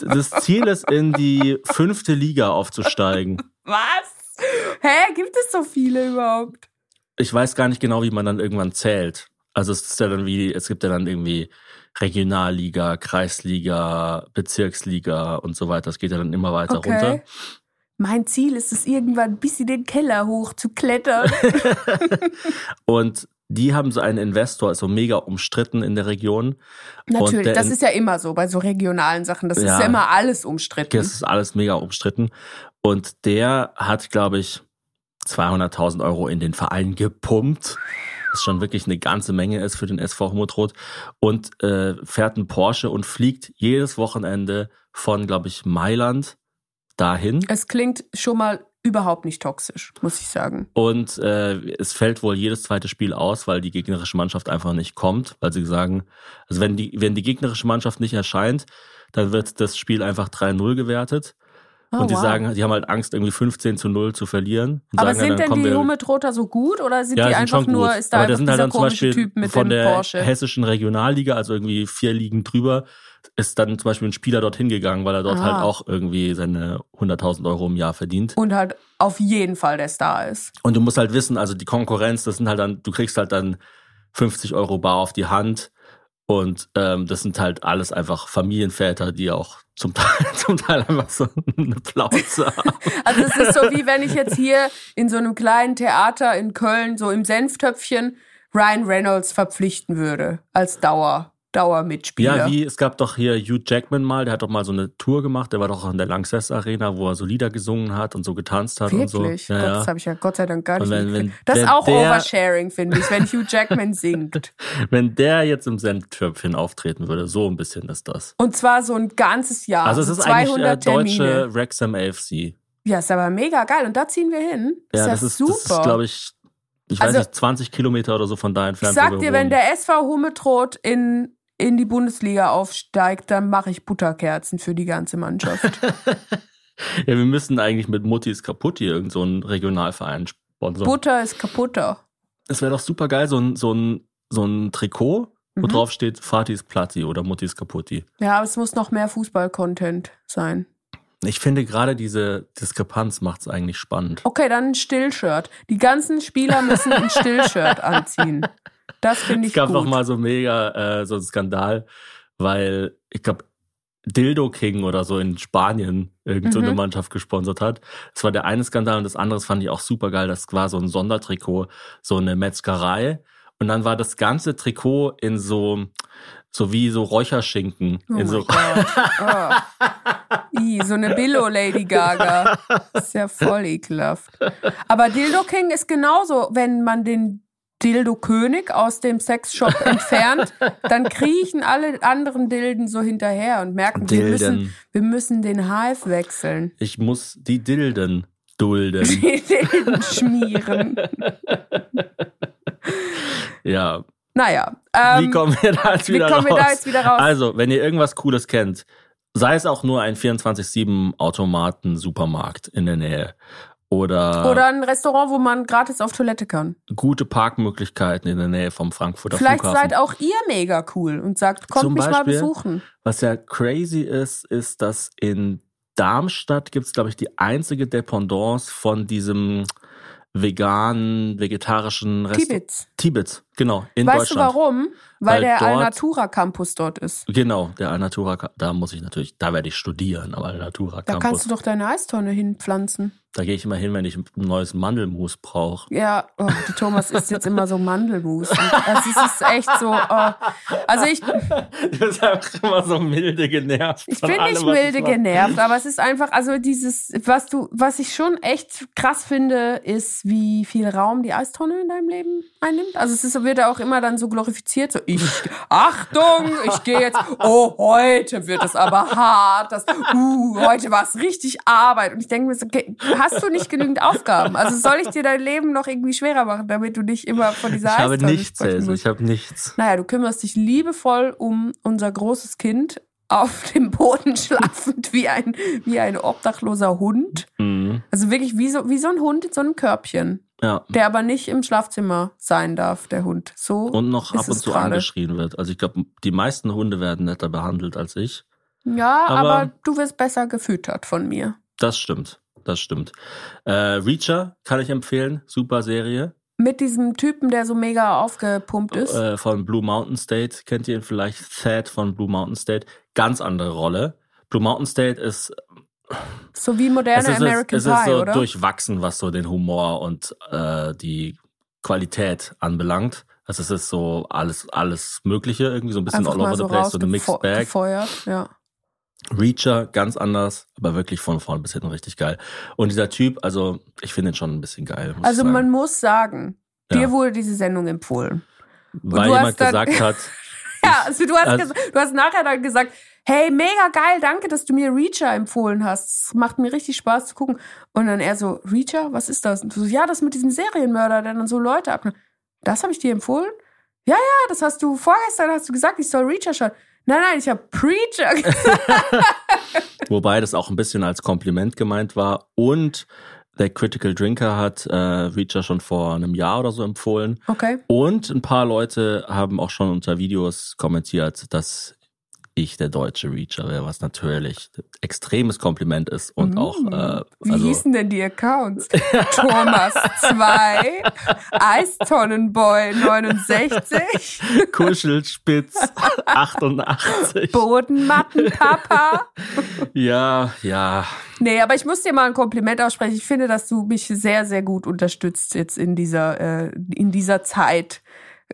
das Ziel ist, in die fünfte Liga aufzusteigen. Was? Hä, gibt es so viele überhaupt? Ich weiß gar nicht genau, wie man dann irgendwann zählt. Also es ist ja dann wie, es gibt ja dann irgendwie Regionalliga, Kreisliga, Bezirksliga und so weiter. Das geht ja dann immer weiter runter. Mein Ziel ist es, irgendwann bis in den Keller hoch zu klettern. Und die haben so einen Investor, ist so mega umstritten in der Region. Natürlich, der das ist ja immer so bei so regionalen Sachen. Das ist Ja. ja immer alles umstritten. Das ist alles mega umstritten. Und der hat, glaube ich, 200.000 Euro in den Verein gepumpt. Was schon wirklich eine ganze Menge ist für den SV Hummetrot. Und äh, fährt einen Porsche und fliegt jedes Wochenende von, glaube ich, Mailand dahin. Es klingt schon mal überhaupt nicht toxisch, muss ich sagen. Und äh, es fällt wohl jedes zweite Spiel aus, weil die gegnerische Mannschaft einfach nicht kommt, weil sie sagen, also wenn die, wenn die gegnerische Mannschaft nicht erscheint, dann wird das Spiel einfach 3-0 gewertet. Oh, und die wow. sagen, die haben halt Angst, irgendwie 15 zu 0 zu verlieren. Und Aber sagen dann, sind denn kommen die Hummetroter so gut oder sind ja, die sind einfach schon nur, ist da Aber einfach das sind halt dieser dann zum komische Beispiel Typ mit von der Porsche? hessischen Regionalliga, also irgendwie vier Ligen drüber, ist dann zum Beispiel ein Spieler dorthin gegangen, weil er dort Ah. halt auch irgendwie seine 100.000 Euro im Jahr verdient. Und halt auf jeden Fall der Star ist. Und du musst halt wissen, also die Konkurrenz, das sind halt dann, du kriegst halt dann 50 Euro bar auf die Hand. Und ähm, das sind halt alles einfach Familienväter, die auch zum Teil, zum Teil einfach so eine Plauze haben. Also es ist so wie wenn ich jetzt hier in so einem kleinen Theater in Köln so im Senftöpfchen Ryan Reynolds verpflichten würde als Dauer Dauermitspieler. Ja, wie, es gab doch hier Hugh Jackman mal, der hat doch mal so eine Tour gemacht, der war doch auch in der Lanxess Arena, wo er so Lieder gesungen hat und so getanzt hat Wirklich? und so. Ja, Gott, das habe ich ja Gott sei Dank gar nicht wenn- wenn Das ist auch der- Oversharing, finde ich, wenn Hugh Jackman singt. Wenn der jetzt im Senftöpfchen auftreten würde, so ein bisschen ist das. Und zwar so ein ganzes Jahr. Also es ist eigentlich äh, deutsche Wrexham AFC. Ja, ist aber mega geil. Und da ziehen wir hin. Ja, ist das, ist, super. das ist, glaube ich, ich weiß Also- nicht, 20 Kilometer oder so von da Ich entfernt. sag wo wir dir, wenn der SV Hummetrot in, in die Bundesliga aufsteigt, dann mache ich Butterkerzen für die ganze Mannschaft. Ja, wir müssen eigentlich mit Muttis kaputt hier irgend so einen Regionalverein sponsern. Butter ist kaputter. Es wäre doch super geil, so ein, so ein, so ein Trikot, wo Mhm. drauf steht Fatis Platti oder Muttis kaputti. Ja, aber es muss noch mehr Fußball-Content sein. Ich finde gerade diese Diskrepanz macht es eigentlich spannend. Okay, dann ein Stillshirt. Die ganzen Spieler müssen ein Stillshirt anziehen. Das finde Es ich gab gut. noch mal so mega äh, so einen Skandal, weil ich glaube Dildo King oder so in Spanien irgend so eine Mhm. Mannschaft gesponsert hat. Das war der eine Skandal und das andere fand ich auch super geil. Das war so ein Sondertrikot, so eine Metzgerei und dann war das ganze Trikot in so so wie so Räucherschinken Oh in so. Oh. I, so eine Billo Lady Gaga. ist ja voll ekelhaft. Aber Dildo King ist genauso, wenn man den Dildo König aus dem Sexshop entfernt, dann kriechen alle anderen Dilden so hinterher und merken, wir müssen, wir müssen den Hive wechseln. Ich muss die Dilden dulden. Die Dilden schmieren. ja, Naja. Ähm, wie kommen wir da jetzt wie wieder raus? raus? Also, wenn ihr irgendwas Cooles kennt, sei es auch nur ein 24-7 Automaten-Supermarkt in der Nähe oder, Oder ein Restaurant, wo man gratis auf Toilette kann. gute Parkmöglichkeiten in der Nähe vom Frankfurter Vielleicht Flughafen. seid auch ihr mega cool und sagt, kommt Zum mich mal Beispiel- besuchen. Was ja crazy ist, ist, dass in Darmstadt gibt es, glaube ich, die einzige Dependance von diesem veganen, vegetarischen Restaurant. Kibitz. Tibet, genau, in Weißt Deutschland. du warum? Weil, Weil der dort- Alnatura Campus dort ist. Genau, der Alnatura, da muss ich natürlich, da werde ich studieren, aber Alnatura Da Campus. kannst du doch deine Eistonne hinpflanzen. Da gehe ich immer hin, wenn ich ein neues Mandelmus brauche. Ja, oh, die Thomas isst jetzt immer so Mandelmus. Also es ist echt so. Oh. Also ich, Du bist einfach immer so milde genervt. ich bin allem, nicht milde genervt, aber es ist einfach, also dieses, was du, was ich schon echt krass finde, ist, wie viel Raum die Eistonne in deinem Leben einnimmt. Also es ist, wird ja auch immer dann so glorifiziert, so ich, Achtung, ich gehe jetzt, oh, heute wird es aber hart, das, uh, heute war es richtig Arbeit. Und ich denke mir so, okay, hast du nicht genügend Aufgaben? Also soll ich dir dein Leben noch irgendwie schwerer machen, damit du nicht immer von dieser Ich habe nichts, musst? ich habe nichts. Naja, du kümmerst dich liebevoll um unser großes Kind auf dem Boden schlafend wie ein, wie ein obdachloser Hund. Mhm. Also wirklich wie so, wie so ein Hund in so einem Körbchen, Ja. der aber nicht im Schlafzimmer sein darf, der Hund. So. Und noch ab und zu gerade. angeschrien wird. Also ich glaube, die meisten Hunde werden netter behandelt als ich. Ja, aber, Aber- du wirst besser gefüttert von mir. Das stimmt. Das stimmt. Äh, Reacher kann ich empfehlen. Super Serie. Mit diesem Typen, der so mega aufgepumpt ist. Äh, von Blue Mountain State. Kennt ihr ihn vielleicht? Thad von Blue Mountain State. Ganz andere Rolle. Blue Mountain State ist, so wie moderne es ist, American es ist Pie, so oder? durchwachsen, was so den Humor und äh, die Qualität anbelangt. Also es ist so alles, alles Mögliche, irgendwie so ein bisschen Einfach all over so the place, so eine Mixed Bag. rausgefeuert. Ja. Reacher ganz anders, aber wirklich von vorn bis hinten richtig geil. Und dieser Typ, also ich finde ihn schon ein bisschen geil. Also man muss sagen, dir Ja. wurde diese Sendung empfohlen. weil jemand gesagt hat, Ja, also du hast, also- du hast nachher dann gesagt, hey, mega geil, danke, dass du mir Reacher empfohlen hast. Es macht mir richtig Spaß zu gucken. Und dann er so, Reacher, was ist das? Und du so, ja, das mit diesem Serienmörder, der dann so Leute ab. Das habe ich dir empfohlen? Ja, ja, das hast du vorgestern hast du gesagt, ich soll Reacher schauen. Nein, nein, ich habe Preacher gesagt. wobei das auch ein bisschen als Kompliment gemeint war. Und der Critical Drinker hat äh, Reacher schon vor einem Jahr oder so empfohlen. Okay. Und ein paar Leute haben auch schon unter Videos kommentiert, dass ich der deutsche Reacher wäre, was natürlich ein extremes Kompliment ist und auch äh, Wie also hießen denn die Accounts? Thomas 2, Eistonnenboy 69, Kuschelspitz 88. Bodenmattenpapa. Ja, ja. Nee, aber ich muss dir mal ein Kompliment aussprechen. Ich finde, dass du mich sehr, sehr gut unterstützt jetzt in dieser, äh, in dieser Zeit.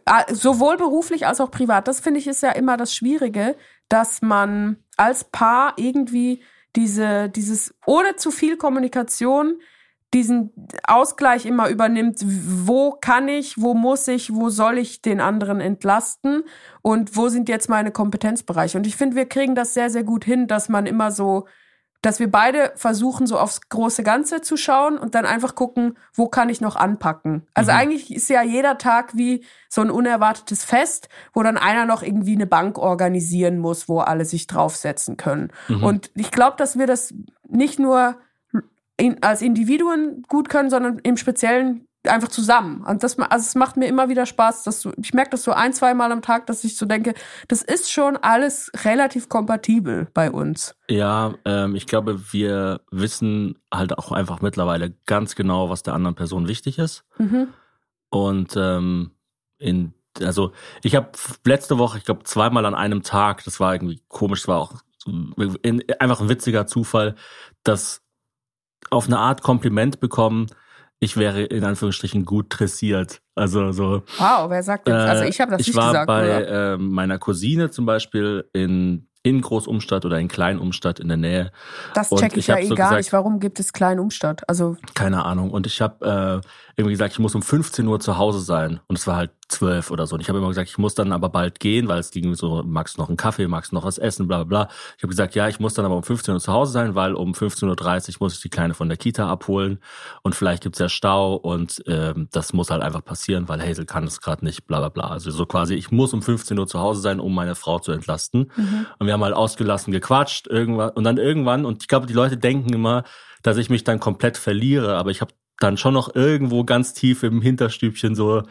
Ah, Sowohl beruflich als auch privat. Das finde ich ist ja immer das Schwierige, dass man als Paar irgendwie diese, dieses, ohne zu viel Kommunikation, diesen Ausgleich immer übernimmt, wo kann ich, wo muss ich, wo soll ich den anderen entlasten und wo sind jetzt meine Kompetenzbereiche. Und ich finde, wir kriegen das sehr, sehr gut hin, dass man immer so, dass wir beide versuchen, so aufs große Ganze zu schauen und dann einfach gucken, wo kann ich noch anpacken. Also eigentlich ist ja jeder Tag wie so ein unerwartetes Fest, wo dann einer noch irgendwie eine Bank organisieren muss, wo alle sich draufsetzen können. Und ich glaube, dass wir das nicht nur in, als Individuen gut können, sondern im Speziellen einfach zusammen. Und das, also es macht mir immer wieder Spaß, dass du, ich merke das so ein, zwei Mal am Tag, dass ich so denke, das ist schon alles relativ kompatibel bei uns. Ja, ähm, ich glaube, wir wissen halt auch einfach mittlerweile ganz genau, was der anderen Person wichtig ist. Mhm. Und ähm, in, also ich habe letzte Woche, ich glaube, zweimal an einem Tag, das war irgendwie komisch, das war auch in, einfach ein witziger Zufall, dass auf eine Art Kompliment bekommen, ich wäre in Anführungsstrichen gut dressiert. Also so. Wow, wer sagt? Also Äh, ich habe das ich nicht war gesagt. bei oder? äh, meiner Cousine zum Beispiel in, in Großumstadt oder in Kleinumstadt in der Nähe. Das und check ich, ich ja eh so gar nicht. Warum gibt es Kleinumstadt? Also Keine Ahnung. Und ich habe äh, irgendwie gesagt, ich muss um 15 Uhr zu Hause sein. Und es war halt zwölf oder so. Und ich habe immer gesagt, ich muss dann aber bald gehen, weil es ging so, magst du noch einen Kaffee, magst du noch was essen, bla bla bla. Ich habe gesagt, ja, ich muss dann aber um 15 Uhr zu Hause sein, weil um 15.30 Uhr muss ich die Kleine von der Kita abholen und vielleicht gibt's ja Stau und ähm, das muss halt einfach passieren, weil Hazel kann es gerade nicht, bla bla bla. Also so quasi, ich muss um 15 Uhr zu Hause sein, um meine Frau zu entlasten. Und wir haben halt ausgelassen gequatscht irgendwann und dann irgendwann, und ich glaube, die Leute denken immer, dass ich mich dann komplett verliere, aber ich habe dann schon noch irgendwo ganz tief im Hinterstübchen so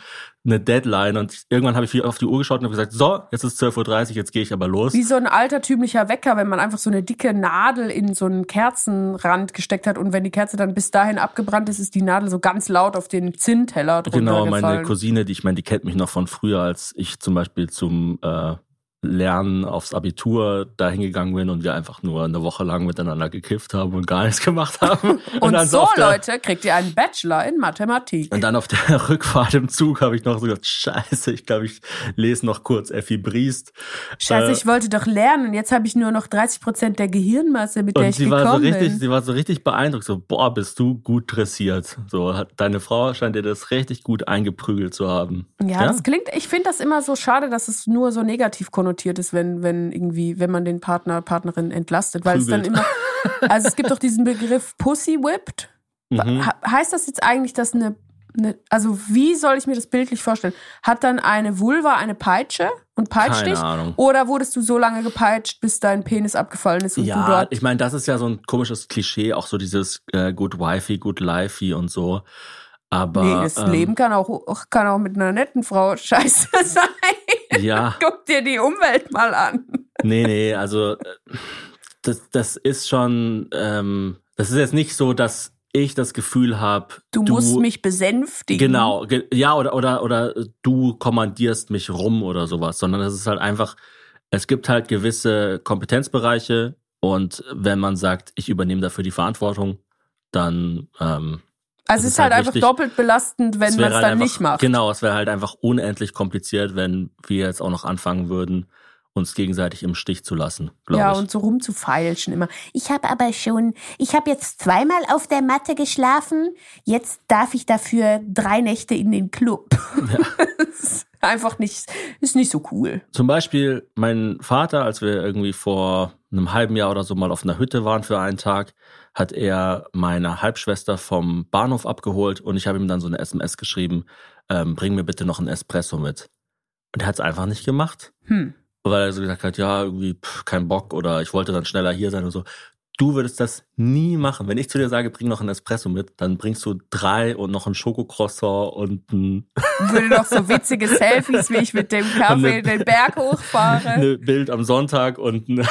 eine Deadline und irgendwann habe ich auf die Uhr geschaut und habe gesagt, so, jetzt ist 12.30 Uhr, jetzt gehe ich aber los. Wie so ein altertümlicher Wecker, wenn man einfach so eine dicke Nadel in so einen Kerzenrand gesteckt hat und wenn die Kerze dann bis dahin abgebrannt ist, ist die Nadel so ganz laut auf den Zinnteller drunter Genau, meine gefallen. Cousine, die ich meine, die kennt mich noch von früher, als ich zum Beispiel zum äh, Lernen aufs Abitur da hingegangen bin und wir einfach nur eine Woche lang miteinander gekifft haben und gar nichts gemacht haben. Und, dann so, der, Leute, kriegt ihr einen Bachelor in Mathematik. Und dann auf der Rückfahrt im Zug habe ich noch so gedacht, scheiße, ich glaube, ich lese noch kurz Effi Briest. Scheiße, Äh, ich wollte doch lernen und jetzt habe ich nur noch 30 Prozent der Gehirnmasse, mit der Und ich sie war so gekommen richtig, bin. sie war so richtig beeindruckt, so, boah, bist du gut dressiert. So, hat, deine Frau scheint dir das richtig gut eingeprügelt zu haben. Ja, das klingt, ich finde das immer so schade, dass es nur so negativ konnotiert ist, wenn, wenn irgendwie, wenn man den Partner, Partnerin entlastet, weil es dann Prügelt. immer, also es gibt doch diesen Begriff Pussy Whipped. Mhm. Heißt das jetzt eigentlich, dass eine, eine, also wie soll ich mir das bildlich vorstellen? Hat dann eine Vulva eine Peitsche und peitscht Keine dich? Ahnung. Oder wurdest du so lange gepeitscht, bis dein Penis abgefallen ist und du Ja, dort ich meine, das ist ja so ein komisches Klischee, auch so dieses äh, Good Wifey, Good Lifey und so. Aber Nee, das ähm, Leben kann auch, kann auch mit einer netten Frau scheiße sein. Ja, Guck dir die Umwelt mal an. nee, nee, also äh, das, das ist schon, ähm, das ist jetzt nicht so, dass ich das Gefühl habe, Du, musst mich besänftigen. Genau, ge ja, oder, oder, oder du kommandierst mich rum oder sowas, sondern es ist halt einfach, es gibt halt gewisse Kompetenzbereiche und wenn man sagt, ich übernehme dafür die Verantwortung, dann ähm, Also es ist halt halt einfach doppelt belastend, wenn man es halt dann einfach, nicht macht. Genau, es wäre halt einfach unendlich kompliziert, wenn wir jetzt auch noch anfangen würden, uns gegenseitig im Stich zu lassen, glaube Ja, ich. und so rumzufeilschen immer. Ich habe aber schon, ich habe jetzt zweimal auf der Matte geschlafen. Jetzt darf ich dafür drei Nächte in den Club. Das ist einfach nicht, ist nicht so cool. Zum Beispiel mein Vater, als wir irgendwie vor einem halben Jahr oder so mal auf einer Hütte waren für einen Tag, hat er meine Halbschwester vom Bahnhof abgeholt und ich habe ihm dann so eine SMS geschrieben, ähm, bring mir bitte noch einen Espresso mit. Und er hat es einfach nicht gemacht, Hm. weil er so gesagt hat, ja, irgendwie pff, kein Bock oder ich wollte dann schneller hier sein und so. Du würdest das nie machen. Wenn ich zu dir sage, bring noch einen Espresso mit, dann bringst du drei und noch ein Schokocroissant und ein Würde doch so witzige Selfies, wie ich mit dem Kaffee eine- den Berg hochfahre. ein Bild am Sonntag und ein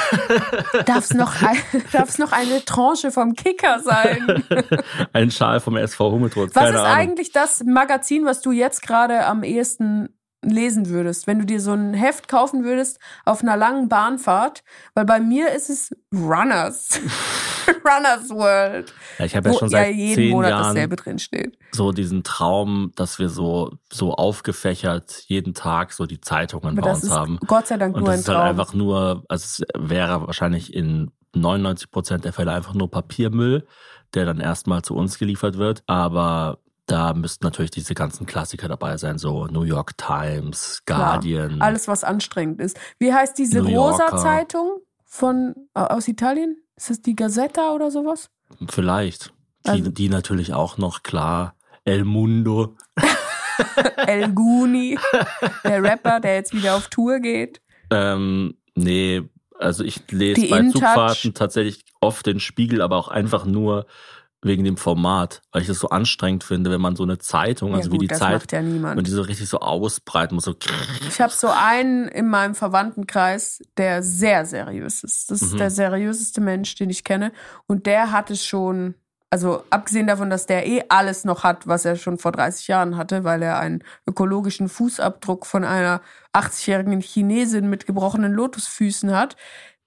Darf es noch, ein, darf's noch eine Tranche vom Kicker sein? ein Schal vom SV Hummeltrotz. Was ist Ahnung. eigentlich das Magazin, was du jetzt gerade am ehesten lesen würdest, wenn du dir so ein Heft kaufen würdest auf einer langen Bahnfahrt? Weil bei mir ist es Runners. Runners World. Ja, ich habe ja schon ja seit jeden zehn Monat Jahren dasselbe drinsteht. so diesen Traum, dass wir so so aufgefächert jeden Tag so die Zeitungen Aber bei uns haben. Gott sei Dank Und nur das ein ist halt Traum. einfach nur, also es wäre wahrscheinlich in 99 Prozent der Fälle einfach nur Papiermüll, der dann erstmal zu uns geliefert wird. Aber da müssten natürlich diese ganzen Klassiker dabei sein, so New York Times, Klar. Guardian. Alles, was anstrengend ist. Wie heißt diese rosa Zeitung von äh, aus Italien? Ist das die Gazzetta oder sowas? Vielleicht. Die, Also- die natürlich auch noch, klar. El Mundo. El Guni, der Rapper, der jetzt wieder auf Tour geht. Ähm, nee, also ich lese Die bei. Zugfahrten tatsächlich oft den Spiegel, aber auch einfach nur wegen dem Format, weil ich das so anstrengend finde, wenn man so eine Zeitung, also ja, wie gut, die Zeit, ja und die so richtig so ausbreiten muss, so Ich habe so einen in meinem Verwandtenkreis, der sehr seriös ist. Das ist Mhm. der seriöseste Mensch, den ich kenne. Und der hat es schon, also abgesehen davon, dass der eh alles noch hat, was er schon vor 30 Jahren hatte, weil er einen ökologischen Fußabdruck von einer 80-jährigen Chinesin mit gebrochenen Lotusfüßen hat.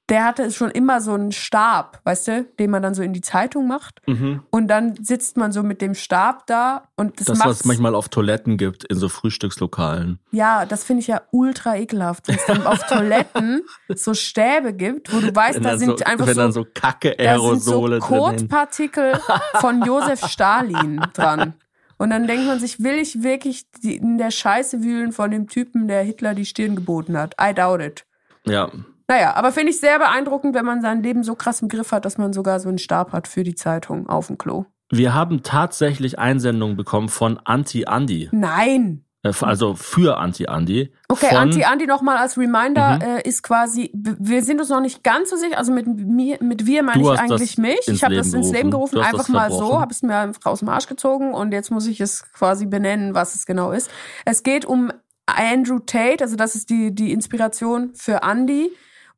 Der hatte es schon immer so einen Stab, weißt du, den man dann so in die Zeitung macht. mhm. Und dann sitzt man so mit dem Stab da und das, das, macht was es manchmal auf Toiletten gibt, in so Frühstückslokalen. ja, das finde ich ja ultra ekelhaft, wenn es dann auf Toiletten so Stäbe gibt, wo du weißt, Wenn da sind so, einfach wenn so, dann so kacke da sind so. Kotpartikel von Josef Stalin dran. Und dann denkt man sich, will ich wirklich die- in der Scheiße wühlen von dem Typen, der Hitler die Stirn geboten hat? I doubt it. Ja. Naja, aber finde ich sehr beeindruckend, wenn man sein Leben so krass im Griff hat, dass man sogar so einen Stab hat für die Zeitung auf dem Klo. Wir haben tatsächlich Einsendungen bekommen von Anti-Andi. Nein. Äh, Also für Anti-Andi. Okay, Anti-Andi nochmal als Reminder Mhm. äh, ist quasi, wir sind uns noch nicht ganz so sicher, also mit mir, mit wir meine Du ich eigentlich mich. Ich habe das ins Leben gerufen. einfach mal so, habe es mir einfach aus dem Arsch gezogen und jetzt muss ich es quasi benennen, was es genau ist. Es geht um Andrew Tate, also das ist die, die Inspiration für Andy.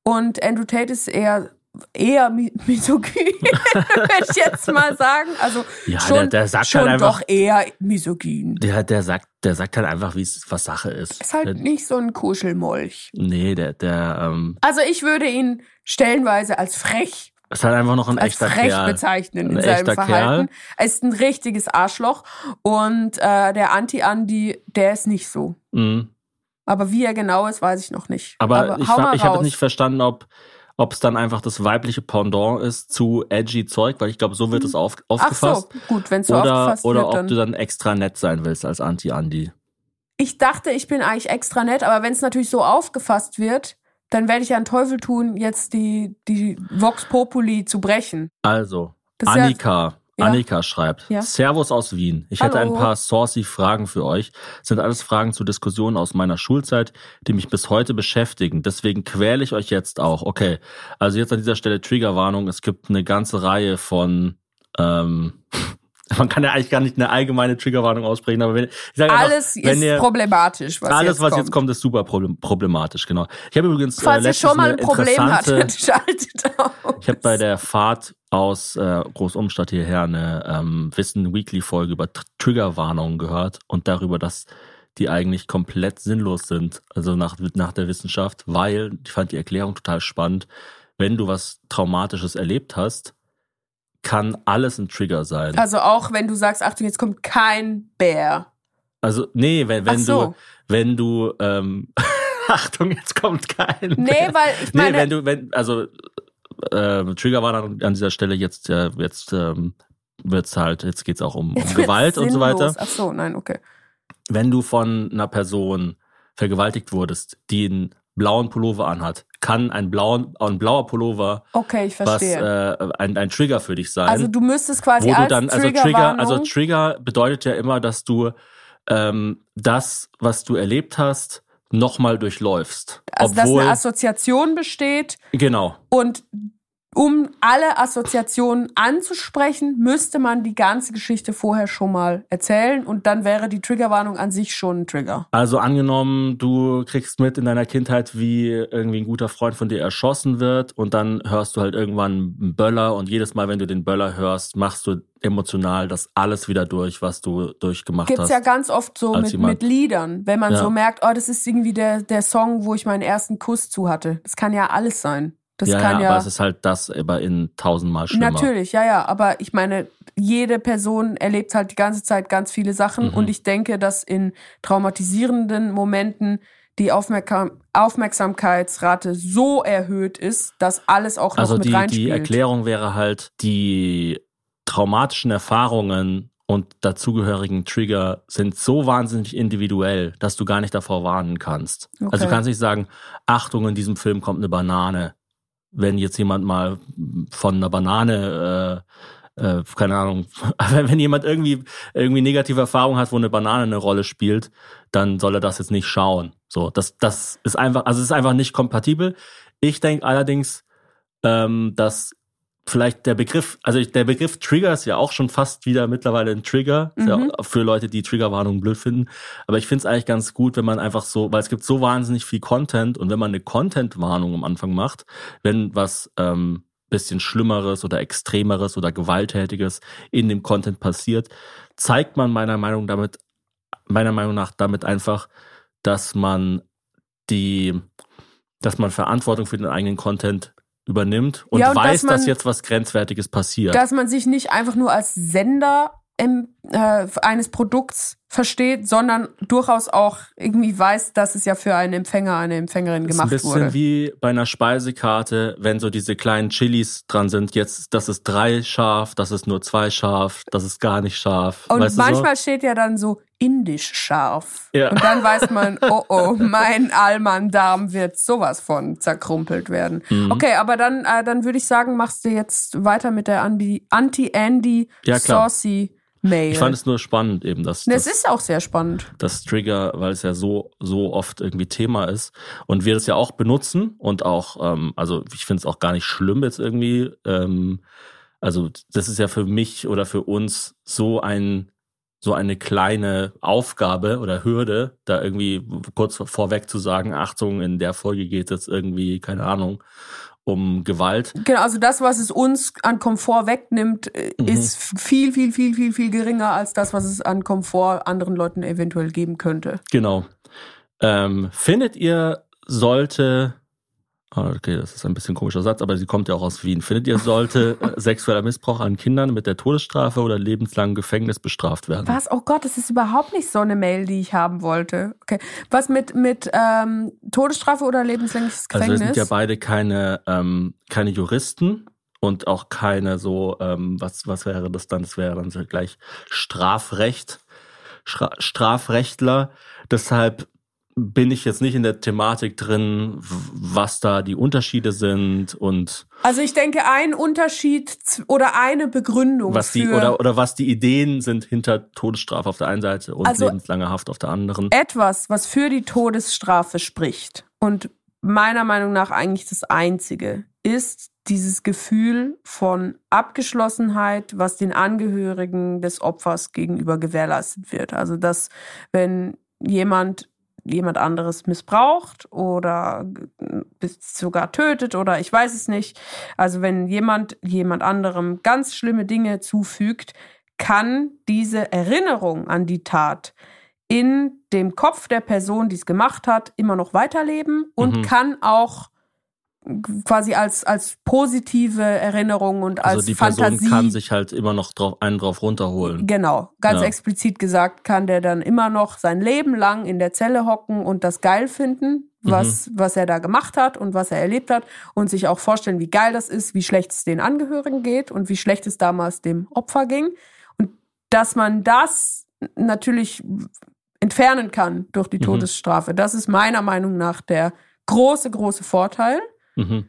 Und Andrew Tate ist eher eher mi- misogyn, würde ich jetzt mal sagen. Also Ja, schon, der- der sagt schon halt einfach- doch eher misogyn. Der, der, sagt, der sagt halt einfach, wie es was Sache ist. Ist halt der, nicht so ein Kuschelmolch. nee, der, der ähm, Also ich würde ihn stellenweise als frech, ist halt einfach noch ein als echter frech Kerl. bezeichnen in Ein seinem echter Verhalten. Er ist ein richtiges Arschloch und äh, der Anti-Andi, der ist nicht so. Mhm. Aber wie er genau ist, weiß ich noch nicht. Aber, ich, war- mal ich habe nicht verstanden, ob ob es dann einfach das weibliche Pendant ist zu edgy Zeug, weil ich glaube, so wird es auf, Hm. Ach so, aufgefasst. gut, wenn es so oder aufgefasst oder wird, ob dann. du dann extra nett sein willst als Anti-Andi. Ich dachte, ich bin eigentlich extra nett, aber wenn es natürlich so aufgefasst wird, dann werde ich ja einen Teufel tun, jetzt die, die Vox Populi zu brechen. Also, Das Annika, Ja. Annika schreibt, Ja. Servus aus Wien. Ich hätte ein Hallo. paar saucy Fragen für euch. Das sind alles Fragen zu Diskussionen aus meiner Schulzeit, die mich bis heute beschäftigen. Deswegen quäle ich euch jetzt auch. Okay, also jetzt an dieser Stelle Triggerwarnung. Es gibt eine ganze Reihe von ähm, man kann ja eigentlich gar nicht eine allgemeine Triggerwarnung aussprechen, aber wenn ich sage einfach, Alles wenn ist ihr, problematisch, was alles, jetzt was kommt. jetzt kommt, ist super problem- problematisch, genau. Ich habe übrigens äh, Falls ihr letztens schon mal ein Problem hattet, schaltet aus. ich habe bei der Fahrt aus äh, Großumstadt hierher eine ähm, Wissen Weekly Folge über Tr- Triggerwarnungen gehört und darüber, dass die eigentlich komplett sinnlos sind, also nach, nach der Wissenschaft, weil ich fand die Erklärung total spannend. Wenn du was Traumatisches erlebt hast, kann alles ein Trigger sein. Also auch wenn du sagst, Achtung, jetzt kommt kein Bär. Also nee, wenn, wenn so. du wenn du ähm, Achtung, jetzt kommt kein Nee, weil ich Nee, meine, wenn du, wenn, also äh, Trigger war an, an dieser Stelle jetzt, äh, jetzt ähm, wird's halt, jetzt geht's auch um, um Gewalt und so weiter. Ach so, nein, okay. Wenn du von einer Person vergewaltigt wurdest, die einen blauen Pullover anhat, kann ein, blauen, ein blauer Pullover Okay, was äh, ein, ein Trigger für dich sein. also du müsstest quasi wo du als dann, also Trigger, also Trigger bedeutet ja immer, dass du ähm, das, was du erlebt hast, nochmal durchläufst. also dass Obwohl, eine Assoziation besteht genau. und um alle Assoziationen anzusprechen, müsste man die ganze Geschichte vorher schon mal erzählen und dann wäre die Triggerwarnung an sich schon ein Trigger. Also angenommen, du kriegst mit in deiner Kindheit, wie irgendwie ein guter Freund von dir erschossen wird und dann hörst du halt irgendwann einen Böller und jedes Mal, wenn du den Böller hörst, machst du emotional das alles wieder durch, was du durchgemacht Gibt's hast. ja ganz oft so mit, mit Liedern, wenn man Ja. so merkt, oh, das ist irgendwie der, der Song, wo ich meinen ersten Kuss zu hatte. Das kann ja alles sein. Das ja, kann ja, ja. aber es ist halt das aber in tausendmal schlimmer. Natürlich, ja, ja. Aber ich meine, jede Person erlebt halt die ganze Zeit ganz viele Sachen Mhm. und ich denke, dass in traumatisierenden Momenten die Aufmerksam Aufmerksamkeitsrate so erhöht ist, dass alles auch noch Also mit die, reinspielt. die Erklärung wäre halt, die traumatischen Erfahrungen und dazugehörigen Trigger sind so wahnsinnig individuell, dass du gar nicht davor warnen kannst. Also Okay. du kannst nicht sagen, Achtung, in diesem Film kommt eine Banane. Wenn jetzt jemand mal von einer Banane, äh, äh, keine Ahnung, wenn jemand irgendwie, irgendwie negative Erfahrungen hat, wo eine Banane eine Rolle spielt, dann soll er das jetzt nicht schauen. So, das, das ist einfach, also es ist einfach nicht kompatibel. Ich denke allerdings, ähm, dass vielleicht der Begriff, also der Begriff Trigger ist ja auch schon fast wieder mittlerweile ein Trigger Mhm. ja für Leute, die Triggerwarnungen blöd finden. Aber ich finde es eigentlich ganz gut, wenn man einfach so, weil es gibt so wahnsinnig viel Content und wenn man eine Content-Warnung am Anfang macht, wenn was ähm, bisschen Schlimmeres oder Extremeres oder Gewalttätiges in dem Content passiert, zeigt man meiner Meinung damit, meiner Meinung nach damit einfach, dass man die, dass man Verantwortung für den eigenen Content übernimmt und, Ja, und weiß, dass man- dass jetzt was Grenzwertiges passiert. dass man sich nicht einfach nur als Sender im, äh, eines Produkts versteht, sondern durchaus auch irgendwie weiß, dass es ja für einen Empfänger, eine Empfängerin Das ist gemacht ein bisschen wurde. wie bei einer Speisekarte, wenn so diese kleinen Chilis dran sind. Jetzt, das ist drei scharf, das ist nur zwei scharf, das ist gar nicht scharf. Und weißt manchmal steht ja dann so indisch scharf. Ja. Und dann weiß man, oh oh, mein Allmann-Darm wird sowas von zerkrumpelt werden. Mhm. Okay, aber dann, äh, dann würde ich sagen, machst du jetzt weiter mit der Anti- Anti-Andy Ja. Saucy Mail. Ich fand es nur spannend eben, dass, das dass ist auch sehr spannend. das Trigger, weil es ja so so oft irgendwie Thema ist und wir das ja auch benutzen und auch, ähm, also ich finde es auch gar nicht schlimm jetzt irgendwie. Ähm, also das ist ja für mich oder für uns so ein so eine kleine Aufgabe oder Hürde, da irgendwie kurz vorweg zu sagen, Achtung, in der Folge geht es irgendwie, keine Ahnung, um Gewalt. Genau, also das, was es uns an Komfort wegnimmt, äh, Mhm. ist viel, viel, viel, viel, viel geringer als das, was es an Komfort anderen Leuten eventuell geben könnte. Genau. Ähm, findet ihr sollte, okay, das ist ein bisschen ein komischer Satz, aber sie kommt ja auch aus Wien. Findet ihr sollte äh, sexueller Missbrauch an Kindern mit der Todesstrafe oder lebenslangen Gefängnis bestraft werden? Was? Oh Gott, das ist überhaupt nicht so eine Mail, die ich haben wollte. Okay. Was mit, mit ähm, Todesstrafe oder lebenslängliches Also wir Gefängnis? sind ja beide keine, ähm, keine Juristen und auch keine so, ähm, was, was wäre das dann? Das wäre dann so gleich Strafrecht, Stra Strafrechtler. Deshalb bin ich jetzt nicht in der Thematik drin, was da die Unterschiede sind und also ich denke, ein Unterschied oder eine Begründung was die für oder oder was die Ideen sind hinter Todesstrafe auf der einen Seite und Also- lebenslange Haft auf der anderen. etwas, was für die Todesstrafe spricht und meiner Meinung nach eigentlich das Einzige, ist dieses Gefühl von Abgeschlossenheit, was den Angehörigen des Opfers gegenüber gewährleistet wird. Also dass wenn jemand jemand anderes missbraucht oder bis sogar tötet oder ich weiß es nicht. Also wenn jemand jemand anderem ganz schlimme Dinge zufügt, kann diese Erinnerung an die Tat in dem Kopf der Person, die es gemacht hat, immer noch weiterleben und Mhm. kann auch quasi als, als positive Erinnerung und als Also die Person Fantasie. kann sich halt immer noch drauf, einen drauf runterholen. Genau, ganz Ja. explizit gesagt, kann der dann immer noch sein Leben lang in der Zelle hocken und das geil finden, was, was er da gemacht hat und was er erlebt hat und sich auch vorstellen, wie geil das ist, wie schlecht es den Angehörigen geht und wie schlecht es damals dem Opfer ging. Und dass man das natürlich entfernen kann durch die Mhm. Todesstrafe, das ist meiner Meinung nach der große, große Vorteil. Mhm.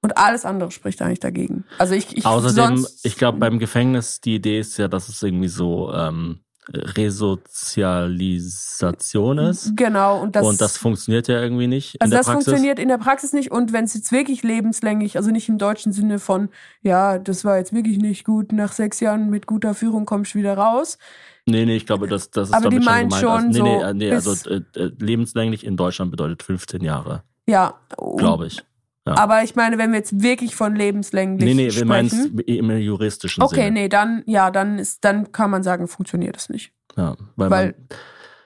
Und alles andere spricht eigentlich dagegen. Also ich, ich Außerdem, ich glaube, beim Gefängnis, die Idee ist ja, dass es irgendwie so ähm, Resozialisation ist. genau und das, und das funktioniert ja irgendwie nicht in Also das Praxis. funktioniert in der Praxis nicht und wenn es jetzt wirklich lebenslänglich, also nicht im deutschen Sinne von, ja, das war jetzt wirklich nicht gut, nach sechs Jahren mit guter Führung kommst du wieder raus. Nee, nee, ich glaube, das, das ist Aber die damit meinen schon gemeint. schon also, nee, so nee, nee, also äh, äh, lebenslänglich in Deutschland bedeutet 15 Jahre, Ja. glaube ich. Ja. Aber ich meine, wenn wir jetzt wirklich von lebenslänglich Nee, nee, wir meinen sprechen. es im juristischen Okay, Sinne. nee, dann, ja, dann ist, dann kann man sagen, funktioniert es nicht. Ja, weil, Weil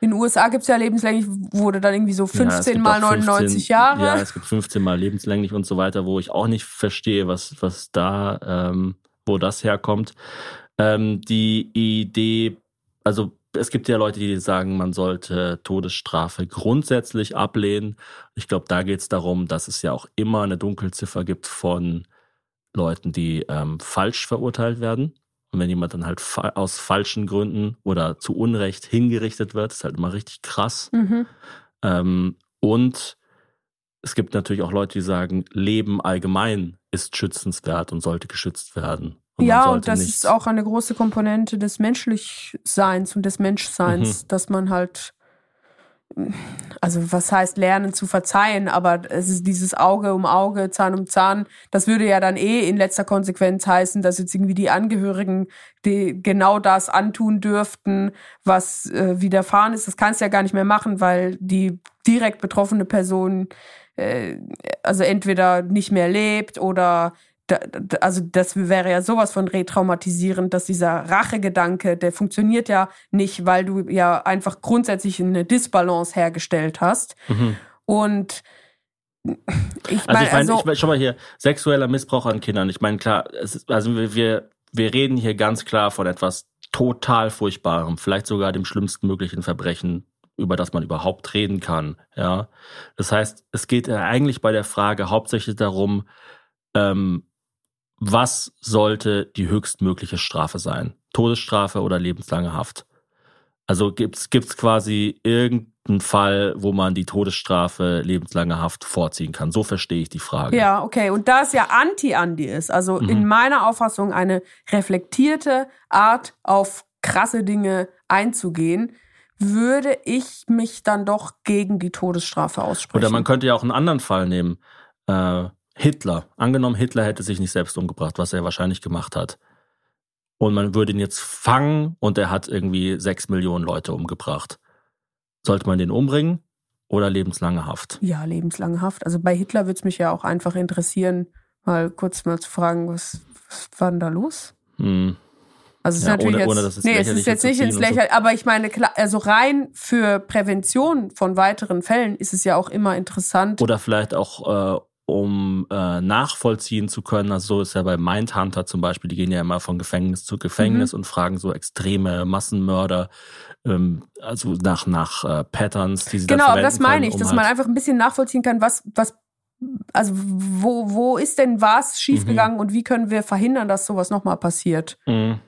in den USA gibt's ja lebenslänglich, wurde dann irgendwie so ja, es 15 gibt mal auch 15 99 Jahre. Ja, es gibt 15 mal lebenslänglich und so weiter, wo ich auch nicht verstehe, was, was da, ähm, wo das herkommt. Ähm, die Idee, also es gibt ja Leute, die sagen, man sollte Todesstrafe grundsätzlich ablehnen. Ich glaube, da geht es darum, dass es ja auch immer eine Dunkelziffer gibt von Leuten, die ähm, falsch verurteilt werden. Und wenn jemand dann halt fa aus falschen Gründen oder zu Unrecht hingerichtet wird, ist halt immer richtig krass. Mhm. Ähm, und es gibt natürlich auch Leute, die sagen, Leben allgemein ist schützenswert und sollte geschützt werden. Und ja, und das ist auch eine große Komponente des Menschlichseins und des Menschseins, Mhm. dass man halt, also was heißt lernen zu verzeihen, aber es ist dieses Auge um Auge, Zahn um Zahn, das würde ja dann eh in letzter Konsequenz heißen, dass jetzt irgendwie die Angehörigen die genau das antun dürften, was äh, widerfahren ist. Das kannst du ja gar nicht mehr machen, weil die direkt betroffene Person äh, also entweder nicht mehr lebt oder also das wäre ja sowas von retraumatisierend, dass dieser Rachegedanke, der funktioniert ja nicht, weil du ja einfach grundsätzlich eine Disbalance hergestellt hast. Mhm. Und ich Also meine, ich meine, also, ich mein, schau mal hier, sexueller Missbrauch an Kindern. Ich meine, klar, ist, also wir, wir, wir reden hier ganz klar von etwas total Furchtbarem, vielleicht sogar dem schlimmsten möglichen Verbrechen, über das man überhaupt reden kann. Ja, das heißt, es geht ja eigentlich bei der Frage hauptsächlich darum, ähm, was sollte die höchstmögliche Strafe sein? Todesstrafe oder lebenslange Haft? Also gibt's gibt's quasi irgendeinen Fall, wo man die Todesstrafe lebenslange Haft vorziehen kann? So verstehe ich die Frage. Ja, okay. Und da es ja Anti-Andi ist, also Mhm. in meiner Auffassung eine reflektierte Art, auf krasse Dinge einzugehen, würde ich mich dann doch gegen die Todesstrafe aussprechen. Oder man könnte ja auch einen anderen Fall nehmen. Äh, Hitler. Angenommen, Hitler hätte sich nicht selbst umgebracht, was er wahrscheinlich gemacht hat. Und man würde ihn jetzt fangen und er hat irgendwie sechs Millionen Leute umgebracht. Sollte man den umbringen oder lebenslange Haft? ja, lebenslange Haft. Also bei Hitler würde es mich ja auch einfach interessieren, mal kurz mal zu fragen, was, was war denn da los? Hm. Also es ist Ja, natürlich ohne- jetzt, ohne, dass es nee, es ist Lächerliche jetzt nicht ins und so. Lächerliche, aber ich meine, also rein für Prävention von weiteren Fällen ist es ja auch immer interessant. Oder vielleicht auch, äh, um äh, nachvollziehen zu können, also so ist ja bei Mindhunter zum Beispiel, die gehen ja immer von Gefängnis zu Mhm. Gefängnis und fragen so extreme Massenmörder, ähm, also nach, nach äh, Patterns, die sie Genau, aber das meine können, ich, dass um man halt, einfach ein bisschen nachvollziehen kann, was, was, also wo, wo ist denn was schiefgegangen und wie können wir verhindern, dass sowas nochmal passiert? Mhm.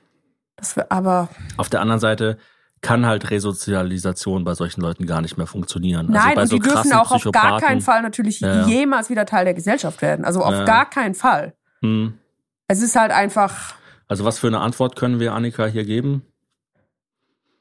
Das wir, aber Auf der anderen Seite kann halt Resozialisation bei solchen Leuten gar nicht mehr funktionieren. also nein, bei und so die dürfen auch auf gar keinen Fall natürlich Ja, jemals wieder Teil der Gesellschaft werden. Also auf Ja. gar keinen Fall. Hm. Es ist halt einfach, Also was für eine Antwort können wir Annika hier geben?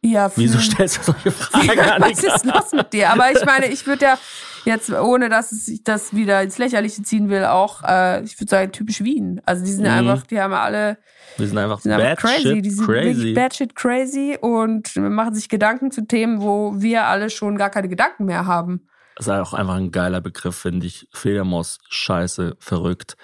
ja, Wieso hm. stellst du solche Fragen, was ist los mit dir? Aber ich meine, ich würde ja jetzt, ohne dass es sich das wieder ins Lächerliche ziehen will, auch, äh, ich würde sagen, typisch Wien. Also die sind Mhm. einfach, die haben alle, Wir sind einfach die sind einfach crazy. shit die sind wirklich crazy. batshit crazy und machen sich Gedanken zu Themen, wo wir alle schon gar keine Gedanken mehr haben. Das ist auch einfach ein geiler Begriff, finde ich. Fledermaus, scheiße, verrückt.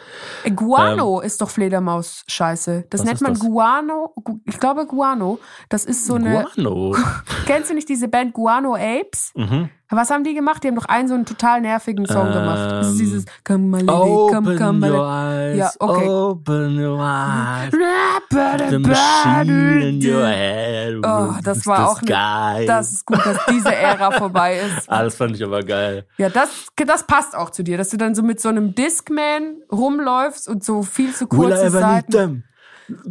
Äh, Guano ist doch Fledermaus-Scheiße. Das Ähm. Was nennt man das? Guano. Gu- Ich glaube Guano. Das ist so eine. Guano. Kennst du nicht diese Band Guano Apes? mhm. Was haben die gemacht? Die haben doch einen so einen total nervigen Song gemacht. Das ist Ähm, dieses Come my lady, come, come my lady. Ja, okay. open your eyes. The machine in your head. Oh, das war auch ne- sky. Das ist gut, dass diese Ära vorbei ist. Ah, das fand ich aber geil. Ja, das, das passt auch zu dir, dass du dann so mit so einem Discman rumläufst und so viel zu Will kurze need Seiten.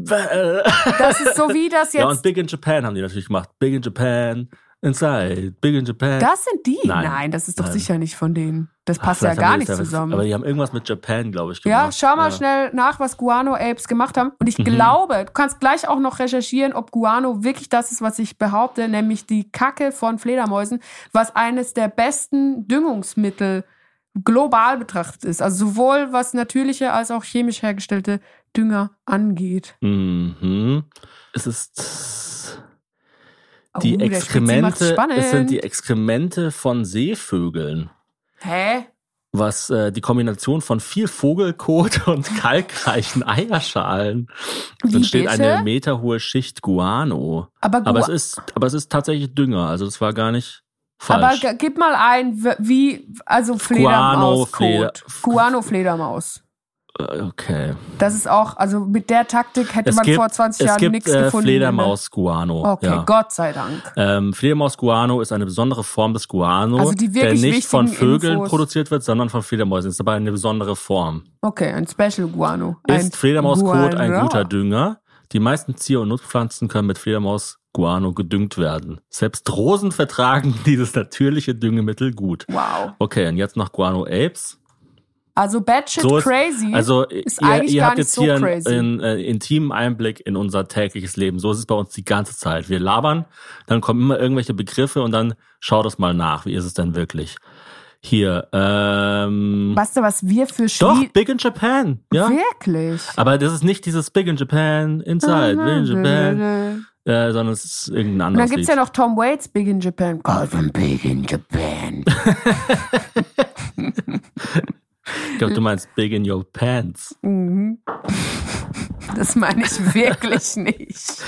Das ist so wie das Ja, und jetzt. Big in Japan haben die natürlich gemacht. Big in Japan, inside, Big in Japan. Das sind die? Nein. Nein, das ist doch Nein. sicher nicht von denen. Das Ach, passt ja vielleicht gar nicht ja- zusammen. Aber die haben irgendwas mit Japan, glaube ich, gemacht. Ja, schau mal schnell nach, was Guano Apes gemacht haben. Und Mhm. ich glaube, du kannst gleich auch noch recherchieren, ob Guano wirklich das ist, was ich behaupte, nämlich die Kacke von Fledermäusen, was eines der besten Düngungsmittel global betrachtet ist. Also sowohl was natürliche als auch chemisch hergestellte Dünger angeht. Mhm. Es ist die Oh, Exkremente, es sind die Exkremente von Seevögeln. Hä? Was äh, die Kombination von viel Vogelkot und kalkreichen Eierschalen. Wie entsteht bitte? eine meterhohe Schicht Guano. Aber, Gu Aber es ist, aber es ist tatsächlich Dünger. Also es war gar nicht aber falsch. g- gib mal ein, wie, also Guano, Fledermaus. Fleder- Guano-Fledermaus. Äh, okay. Das ist auch, also mit der Taktik hätte Es man gibt, vor 20 es Jahren nichts äh, gefunden. Fledermaus-Guano. Ne? Okay, ja. Gott sei Dank. Ähm, Fledermaus-Guano ist eine besondere Form des Guano, Also der nicht von Vögeln Infos. produziert wird, sondern von Fledermäusen. Ist aber eine besondere Form. Okay, ein Special Guano. Ein Ist Fledermauskot ein Guano. guter Dünger? Die meisten Zier- und Nutzpflanzen können mit Fledermaus-Guano gedüngt werden. Selbst Rosen vertragen dieses natürliche Düngemittel gut. Wow. Okay, und jetzt noch Guano Apes. Also Batshit So ist- Crazy Also ist ihr, eigentlich ihr gar habt nicht jetzt so hier einen, crazy. einen äh, intimen Einblick in unser tägliches Leben. So ist es bei uns die ganze Zeit. Wir labern, dann kommen immer irgendwelche Begriffe und dann schau das mal nach. Wie ist es denn wirklich? Hier, ähm, weißt du, was wir für doch, Schlie Big in Japan, ja. Wirklich? Aber das ist nicht dieses Big in Japan, Inside, Big in Japan, äh, sondern es ist irgendein Und anderes dann gibt's Lied. ja noch Tom Waits Big in Japan. God, I'm big in Japan. ich glaube, du meinst Big in Your Pants. Mhm. Das meine ich wirklich nicht.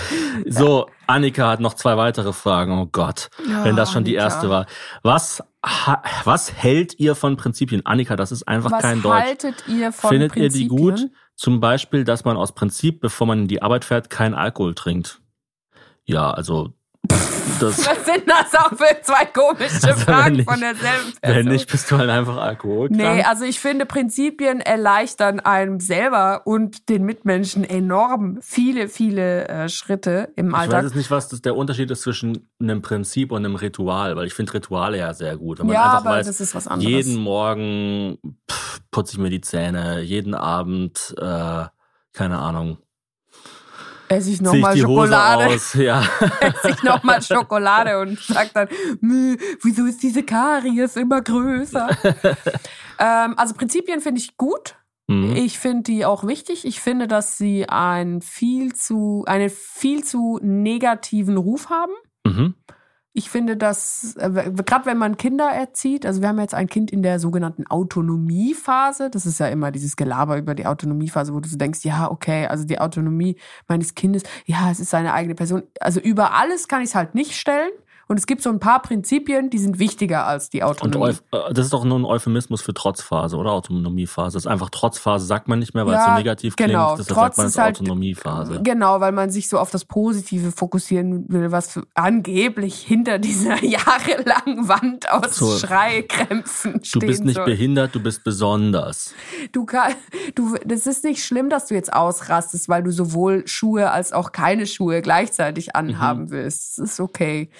So, Annika hat noch zwei weitere Fragen. Oh Gott, wenn das schon die Annika. erste war. Was, was hält ihr von Prinzipien? Annika, das ist einfach Was kein Deutsch. haltet ihr von Findet ihr die gut? Prinzipien? Zum Beispiel, dass man aus Prinzip, bevor man in die Arbeit fährt, keinen Alkohol trinkt. Ja, also das, Was sind das auch für zwei komische Also, Fragen nicht- von derselben Person? wenn nicht, bist du halt einfach alkoholkrank. Nee, also ich finde, Prinzipien erleichtern einem selber und den Mitmenschen enorm viele, viele äh, Schritte im ich weiß Alltag. jetzt nicht, was das, der Unterschied ist zwischen einem Prinzip und einem Ritual, weil ich finde Rituale ja sehr gut. Wenn man Ja, einfach aber weiß, das ist was anderes. jeden Morgen pff, putze ich mir die Zähne, jeden Abend, äh, keine Ahnung, Esse ich nochmal Schokolade, aus. Ja. esse ich nochmal Schokolade und sag dann, "Mh, wieso ist diese Karies immer größer? ähm, also Prinzipien finde ich gut. Mhm. Ich finde die auch wichtig. Ich finde, dass sie einen viel zu, einen viel zu negativen Ruf haben. Mhm. Ich finde, dass, äh, gerade wenn man Kinder erzieht, also wir haben jetzt ein Kind in der sogenannten Autonomiephase. Das ist ja immer dieses Gelaber über die Autonomiephase, wo du so denkst, ja, okay, also die Autonomie meines Kindes, ja, es ist seine eigene Person. Also über alles kann ich es halt nicht stellen. Und es gibt so ein paar Prinzipien, die sind wichtiger als die Und Autonomie. Euph äh, das ist doch nur ein Euphemismus für Trotzphase oder Autonomiephase. Das ist einfach Trotzphase, sagt man nicht mehr, weil es Ja, so negativ genau. klingt. Deshalb Trotz sagt man es ist halt- Autonomiephase. Genau, weil man sich so auf das Positive fokussieren will, was angeblich hinter dieser jahrelangen Wand aus So. Schreikrämpfen Du stehen bist nicht soll. behindert, du bist besonders. Du kann, du, das ist nicht schlimm, dass du jetzt ausrastest, weil du sowohl Schuhe als auch keine Schuhe gleichzeitig anhaben willst. Das ist okay.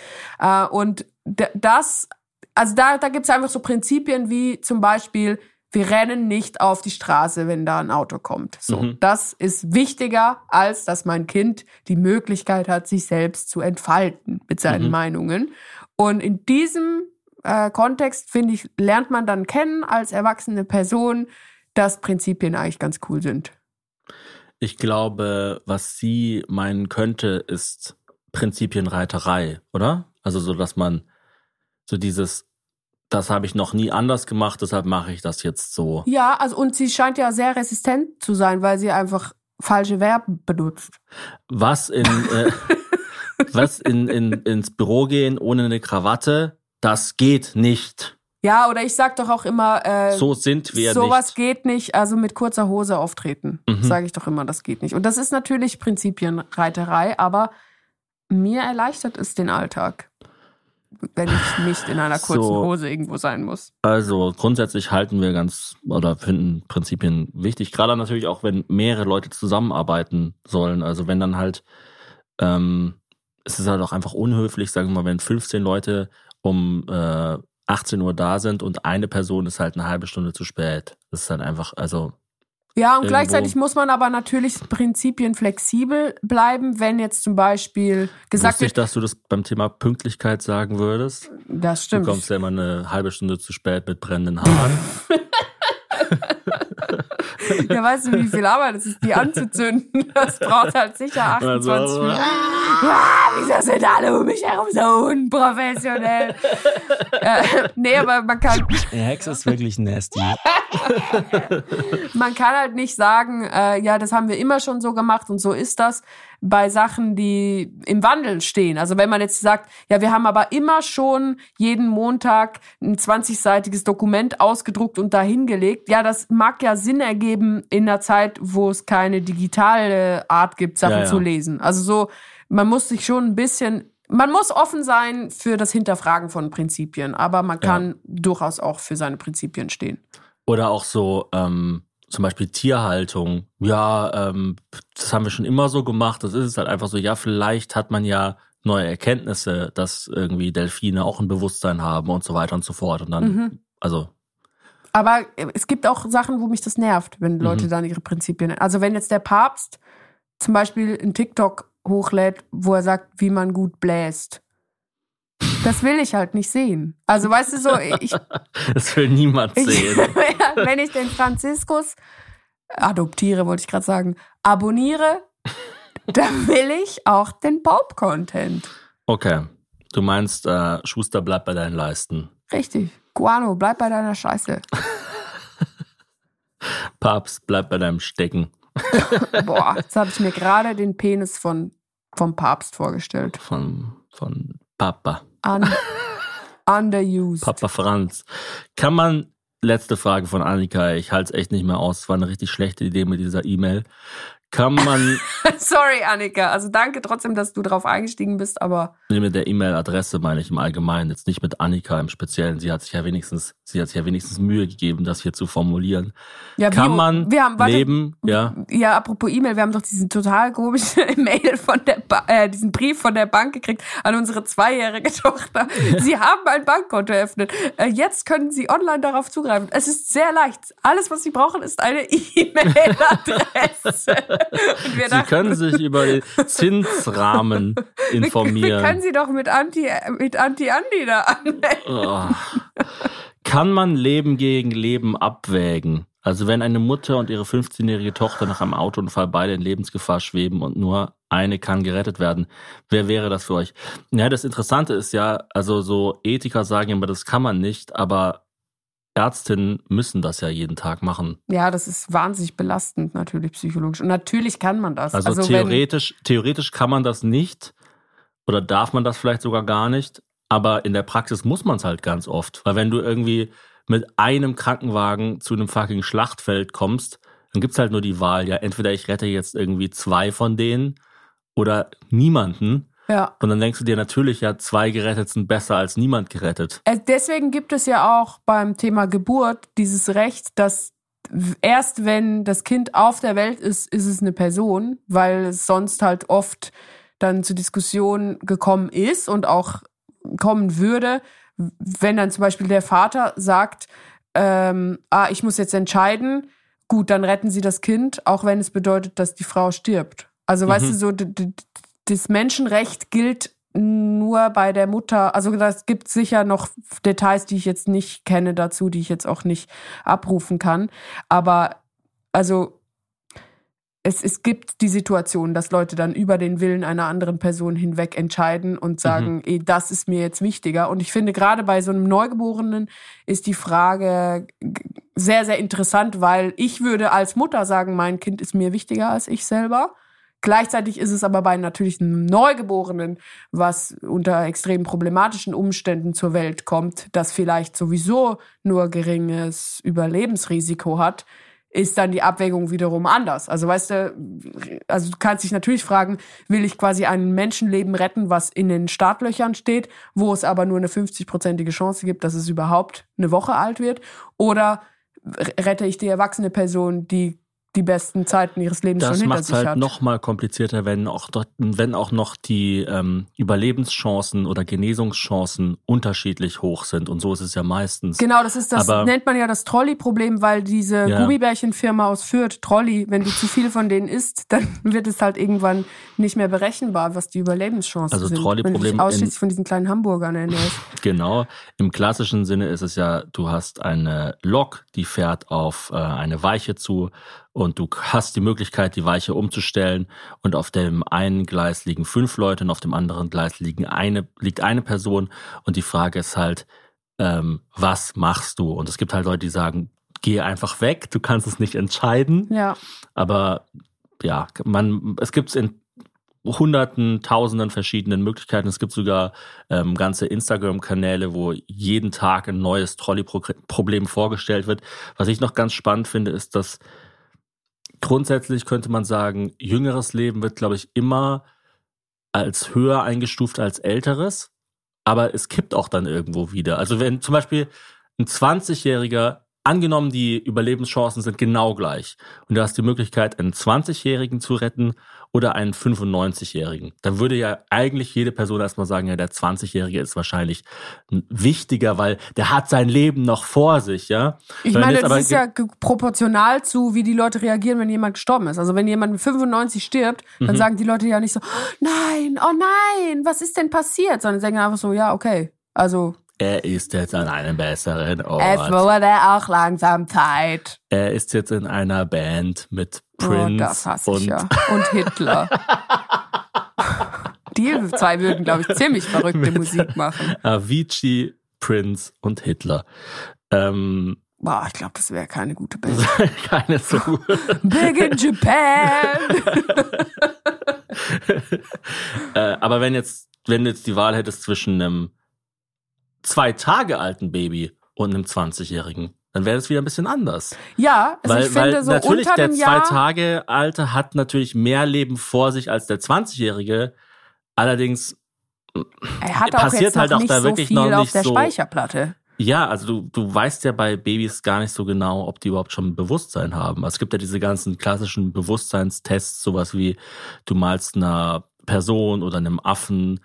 Äh, und das, also da, da gibt's einfach so Prinzipien wie zum Beispiel, wir rennen nicht auf die Straße, wenn da ein Auto kommt. So, Mhm. das ist wichtiger, als dass mein Kind die Möglichkeit hat, sich selbst zu entfalten mit seinen Mhm. Meinungen. Und in diesem äh, Kontext, finde ich, lernt man dann kennen als erwachsene Person, dass Prinzipien eigentlich ganz cool sind. Ich glaube, was sie meinen könnte, ist Prinzipienreiterei, oder? Also so, dass man so dieses, das habe ich noch nie anders gemacht, deshalb mache ich das jetzt so. Ja, also und sie scheint ja sehr resistent zu sein, weil sie einfach falsche Verben benutzt. Was in, äh, was in, in, ins Büro gehen ohne eine Krawatte, das geht nicht. Ja, oder ich sag doch auch immer, äh, So sind wir sowas nicht. geht nicht, also mit kurzer Hose auftreten. Mhm. Sage ich doch immer, das geht nicht. Und das ist natürlich Prinzipienreiterei, aber mir erleichtert es den Alltag, wenn ich nicht in einer kurzen So. Hose irgendwo sein muss. Also grundsätzlich halten wir ganz oder finden Prinzipien wichtig, gerade natürlich auch, wenn mehrere Leute zusammenarbeiten sollen. Also wenn dann halt, ähm, es ist halt auch einfach unhöflich, sagen wir mal, wenn 15 Leute um äh, 18 Uhr da sind und eine Person ist halt eine halbe Stunde zu spät. Das ist halt einfach, also Ja, und Irgendwo. gleichzeitig muss man aber natürlich Prinzipien flexibel bleiben, wenn jetzt zum Beispiel gesagt wusste ich, wird, dass du das beim Thema Pünktlichkeit sagen würdest. das Du stimmt. kommst ja immer eine halbe Stunde zu spät mit brennenden Haaren. Ja, weißt du, wie viel Arbeit es ist, die anzuzünden? Das braucht halt sicher 28 Also, Minuten. Ah, wieso sind alle um mich herum so unprofessionell? äh, nee, aber man kann, Der Hex ist wirklich nasty. man kann halt nicht sagen, äh, ja, das haben wir immer schon so gemacht und so ist das bei Sachen, die im Wandel stehen. Also wenn man jetzt sagt, ja, wir haben aber immer schon jeden Montag ein 20-seitiges Dokument ausgedruckt und dahingelegt, ja, das mag ja Sinn ergeben in einer Zeit, wo es keine digitale Art gibt, Sachen Ja, ja. zu lesen. Also so, man muss sich schon ein bisschen man muss offen sein für das Hinterfragen von Prinzipien, aber man kann durchaus auch für seine Prinzipien stehen. Oder auch so, ähm, zum Beispiel Tierhaltung. Ja, ähm, das haben wir schon immer so gemacht. Das ist es halt einfach so. Ja, vielleicht hat man ja neue Erkenntnisse, dass irgendwie Delfine auch ein Bewusstsein haben und so weiter und so fort. Und dann, Mhm. also, Aber es gibt auch Sachen, wo mich das nervt, wenn Leute Mhm. dann ihre Prinzipien. Also wenn jetzt der Papst zum Beispiel ein TikTok hochlädt, wo er sagt, wie man gut bläst. Das will ich halt nicht sehen. Also weißt du so, ich, das will niemand sehen. wenn ich den Franziskus adoptiere, wollte ich gerade sagen, abonniere, dann will ich auch den Pope-Content. Okay. Du meinst, äh, Schuster bleibt bei deinen Leisten. Richtig. Guano, bleib bei deiner Scheiße. Papst bleibt bei deinem Stecken. Boah, jetzt habe ich mir gerade den Penis von, vom Papst vorgestellt. Von, von Papa. Un, underused. Papa Franz. Kann man, letzte Frage von Annika, ich halte es echt nicht mehr aus, es war eine richtig schlechte Idee mit dieser E-Mail. Kann man Sorry, Annika. Also danke trotzdem, dass du drauf eingestiegen bist, aber mit der E-Mail-Adresse meine ich im Allgemeinen, jetzt nicht mit Annika im Speziellen. Sie hat sich ja wenigstens, sie hat sich ja wenigstens Mühe gegeben, das hier zu formulieren. ja, Kann wie- man wir haben, warte, leben, ja. Ja, apropos E-Mail, wir haben doch diesen total komischen Mail von der ba äh, diesen Brief von der Bank gekriegt an unsere zweijährige Tochter. Sie haben ein Bankkonto eröffnet. Äh, jetzt können Sie online darauf zugreifen. Es ist sehr leicht. Alles, was Sie brauchen, ist eine E-Mail-Adresse. Wir Sie können sich über den Zinsrahmen wir informieren. können Sie doch mit Anti mit Anti Andi da anmelden. Oh. Kann man Leben gegen Leben abwägen? Also wenn eine Mutter und ihre 15-jährige Tochter nach einem Autounfall beide in Lebensgefahr schweben und nur eine kann gerettet werden, wer wäre das für euch? Ja, das Interessante ist ja, also so Ethiker sagen immer, das kann man nicht, aber Ärztinnen müssen das ja jeden Tag machen. Ja, das ist wahnsinnig belastend natürlich psychologisch. Und natürlich kann man das. Also, wenn- theoretisch, theoretisch kann man das nicht oder darf man das vielleicht sogar gar nicht, aber in der Praxis muss man es halt ganz oft. Weil wenn du irgendwie mit einem Krankenwagen zu einem fucking Schlachtfeld kommst, dann gibt's halt nur die Wahl, ja, entweder ich rette jetzt irgendwie zwei von denen oder niemanden. Ja. Und dann denkst du dir natürlich, ja, zwei gerettet sind besser als niemand gerettet. Äh, Deswegen gibt es ja auch beim Thema Geburt dieses Recht, dass erst wenn das Kind auf der Welt ist, ist es eine Person, weil es sonst halt oft dann zu Diskussionen gekommen ist und auch kommen würde, wenn dann zum Beispiel der Vater sagt, ähm, ah, ich muss jetzt entscheiden, gut, dann retten sie das Kind, auch wenn es bedeutet, dass die Frau stirbt. Also weißt du, so das Menschenrecht gilt nur bei der Mutter. Also das gibt sicher noch Details, die ich jetzt nicht kenne dazu, die ich jetzt auch nicht abrufen kann. Aber also es, es gibt die Situation, dass Leute dann über den Willen einer anderen Person hinweg entscheiden und sagen, eh, das ist mir jetzt wichtiger. Und ich finde, gerade bei so einem Neugeborenen ist die Frage sehr, sehr interessant, weil ich würde als Mutter sagen, mein Kind ist mir wichtiger als ich selber. Gleichzeitig ist es aber bei natürlich einem Neugeborenen, was unter extrem problematischen Umständen zur Welt kommt, das vielleicht sowieso nur geringes Überlebensrisiko hat, ist dann die Abwägung wiederum anders. Also weißt du, also du kannst dich natürlich fragen, will ich quasi ein Menschenleben retten, was in den Startlöchern steht, wo es aber nur eine 50-prozentige Chance gibt, dass es überhaupt eine Woche alt wird? Oder rette ich die erwachsene Person, die die besten Zeiten ihres Lebens Das schon hinter macht es sich halt hat? noch mal komplizierter, wenn auch, dort, wenn auch noch die ähm, Überlebenschancen oder Genesungschancen unterschiedlich hoch sind. Und so ist es ja meistens. Genau, das ist das Aber- nennt man ja das Trolley-Problem, weil diese Ja. Gummibärchenfirma aus Fürth, Trolley, wenn du zu viel von denen isst, dann wird es halt irgendwann nicht mehr berechenbar, was die Überlebenschancen Also sind. Trolley-Problem dich in- ausschließlich von diesen kleinen Hamburgern ernährst. Genau. Im klassischen Sinne ist es ja, du hast eine Lok, die fährt auf äh, eine Weiche zu und du hast die Möglichkeit, die Weiche umzustellen und auf dem einen Gleis liegen fünf Leute und auf dem anderen Gleis liegen eine, liegt eine Person und die Frage ist halt, ähm, was machst du? Und es gibt halt Leute, die sagen, geh einfach weg, du kannst es nicht entscheiden. Ja. Aber ja, man, es gibt es in hunderten, tausenden verschiedenen Möglichkeiten. Es gibt sogar ähm, ganze Instagram-Kanäle, wo jeden Tag ein neues Trolley-Problem vorgestellt wird. Was ich noch ganz spannend finde, ist, dass grundsätzlich könnte man sagen, jüngeres Leben wird, glaube ich, immer als höher eingestuft als älteres. Aber es kippt auch dann irgendwo wieder. Also wenn zum Beispiel ein 20-Jähriger, angenommen die Überlebenschancen sind genau gleich und du hast die Möglichkeit, einen 20-Jährigen zu retten oder einen 95-Jährigen, dann würde ja eigentlich jede Person erstmal sagen, ja, der 20-Jährige ist wahrscheinlich wichtiger, weil der hat sein Leben noch vor sich, ja. Ich Wenn meine, das ist ja proportional zu, wie die Leute reagieren, wenn jemand gestorben ist. Also wenn jemand mit 95 stirbt, Mhm. dann sagen die Leute ja nicht so, nein, oh nein, was ist denn passiert? Sondern sagen einfach so, ja, okay. Also Er ist jetzt an einem besseren es Ort. wurde auch langsam Zeit. Er ist jetzt in einer Band mit Oh, Prince hasse und ja. Und Hitler. Die zwei würden, glaube ich, ziemlich verrückte Musik machen. Avicii, Prince und Hitler. Ähm, Boah, ich glaube, das wäre keine gute Band. keine so Big in Japan. äh, aber wenn jetzt, wenn du jetzt die Wahl hättest zwischen einem zwei Tage alten Baby und einem 20-Jährigen, dann wäre das wieder ein bisschen anders. Ja, also weil ich finde weil so natürlich unter der zwei. Tage Alte hat natürlich mehr Leben vor sich als der 20-Jährige. Allerdings, er hat auch passiert jetzt noch halt auch nicht da so wirklich viel noch auf nicht der so- Speicherplatte. ja, also du, du weißt ja bei Babys gar nicht so genau, ob die überhaupt schon Bewusstsein haben. Also es gibt ja diese ganzen klassischen Bewusstseinstests, sowas wie du malst einer Person oder einem Affen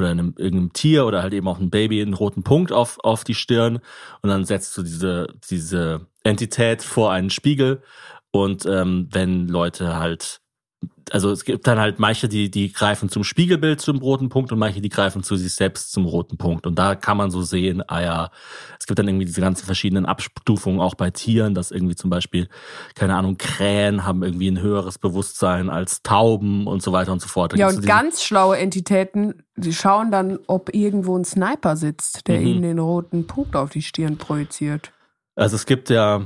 oder einem irgendeinem Tier oder halt eben auch einem Baby einen roten Punkt auf, auf die Stirn. Und dann setzt du diese, diese Entität vor einen Spiegel. Und ähm, wenn Leute halt also es gibt dann halt manche, die, die greifen zum Spiegelbild zum roten Punkt und manche, die greifen zu sich selbst zum roten Punkt. Und da kann man so sehen, ah ja, es gibt dann irgendwie diese ganzen verschiedenen Abstufungen auch bei Tieren, dass irgendwie zum Beispiel, keine Ahnung, Krähen haben irgendwie ein höheres Bewusstsein als Tauben und so weiter und so fort. Da Ja, und ganz schlaue Entitäten, die schauen dann, ob irgendwo ein Sniper sitzt, der Mhm. ihnen den roten Punkt auf die Stirn projiziert. Also es gibt ja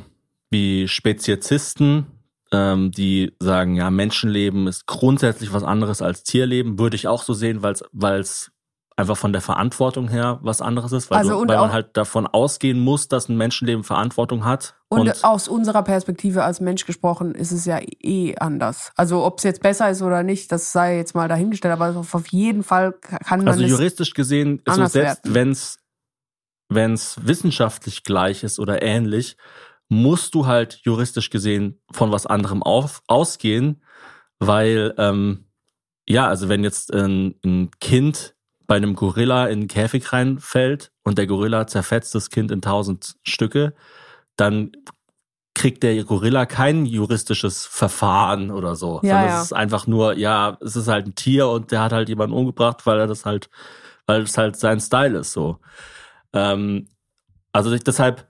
wie Speziesisten, ähm, die sagen, ja, Menschenleben ist grundsätzlich was anderes als Tierleben. Würde ich auch so sehen, weil es einfach von der Verantwortung her was anderes ist, weil, Also du, und weil man halt davon ausgehen muss, dass ein Menschenleben Verantwortung hat. Und, aus unserer Perspektive als Mensch gesprochen ist es ja eh anders. Also ob es jetzt besser ist oder nicht, das sei jetzt mal dahingestellt, aber auf jeden Fall kann man also es juristisch gesehen, so anders selbst werten. wenn's wenn's wissenschaftlich gleich ist oder ähnlich, musst du halt juristisch gesehen von was anderem auf, ausgehen, weil ähm, ja, also wenn jetzt ein, ein Kind bei einem Gorilla in einen Käfig reinfällt und der Gorilla zerfetzt das Kind in tausend Stücke, dann kriegt der Gorilla kein juristisches Verfahren oder so. Ja, sondern ja. es ist einfach nur, ja, es ist halt ein Tier und der hat halt jemanden umgebracht, weil er das halt, weil es halt sein Style ist so. Ähm, also ich, deshalb,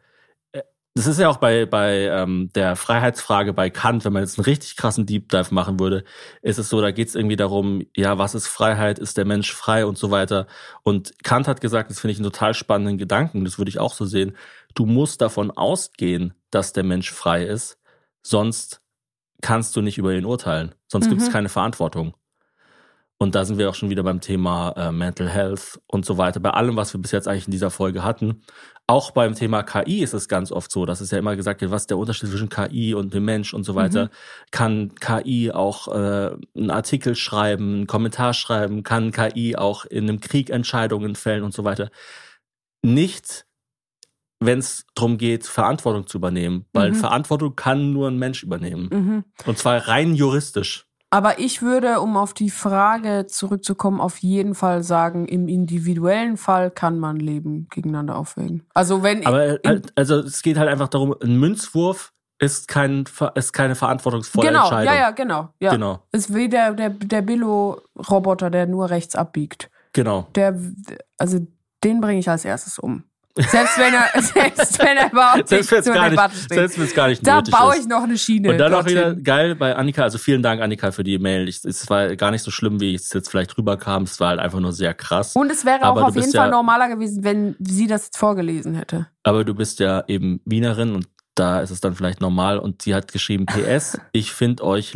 das ist ja auch bei, bei ähm, der Freiheitsfrage bei Kant, wenn man jetzt einen richtig krassen Deep Dive machen würde, ist es so, da geht es irgendwie darum, ja, was ist Freiheit, ist der Mensch frei und so weiter. Und Kant hat gesagt, das finde ich einen total spannenden Gedanken, das würde ich auch so sehen, du musst davon ausgehen, dass der Mensch frei ist, sonst kannst du nicht über ihn urteilen, sonst gibt es Mhm. keine Verantwortung. Und da sind wir auch schon wieder beim Thema äh, Mental Health und so weiter. Bei allem, was wir bis jetzt eigentlich in dieser Folge hatten. Auch beim Thema KI ist es ganz oft so, dass es ja immer gesagt wird, was ist der Unterschied zwischen KI und dem Mensch und so weiter. Kann KI auch äh, einen Artikel schreiben, einen Kommentar schreiben? Kann KI auch in einem Krieg Entscheidungen fällen und so weiter? Nicht, wenn es darum geht, Verantwortung zu übernehmen. Weil Mhm. Verantwortung kann nur ein Mensch übernehmen. Mhm. Und zwar rein juristisch. Aber ich würde, um auf die Frage zurückzukommen, auf jeden Fall sagen, im individuellen Fall kann man Leben gegeneinander aufwägen. Also wenn Aber halt, also es geht halt einfach darum, ein Münzwurf ist kein ist keine verantwortungsvolle genau, Entscheidung. ja, ja, genau, ja. Genau, Ist wie der der der Billo-Roboter, der nur rechts abbiegt. genau. Der, also den bringe ich als erstes um. Selbst wenn er, selbst wenn er überhaupt Selbst nicht zur Debatte steht. selbst wenn es gar nicht da baue ist. ich noch eine Schiene. Und dann auch wieder geil bei Annika, also vielen Dank Annika für die Mail. Ich, es war gar nicht so schlimm, wie es jetzt vielleicht rüberkam. Es war halt einfach nur sehr krass. Und es wäre Aber auch auf jeden ja- Fall normaler gewesen, wenn sie das jetzt vorgelesen hätte. Aber du bist ja eben Wienerin und da ist es dann vielleicht normal. Und sie hat geschrieben, PS, ich finde euch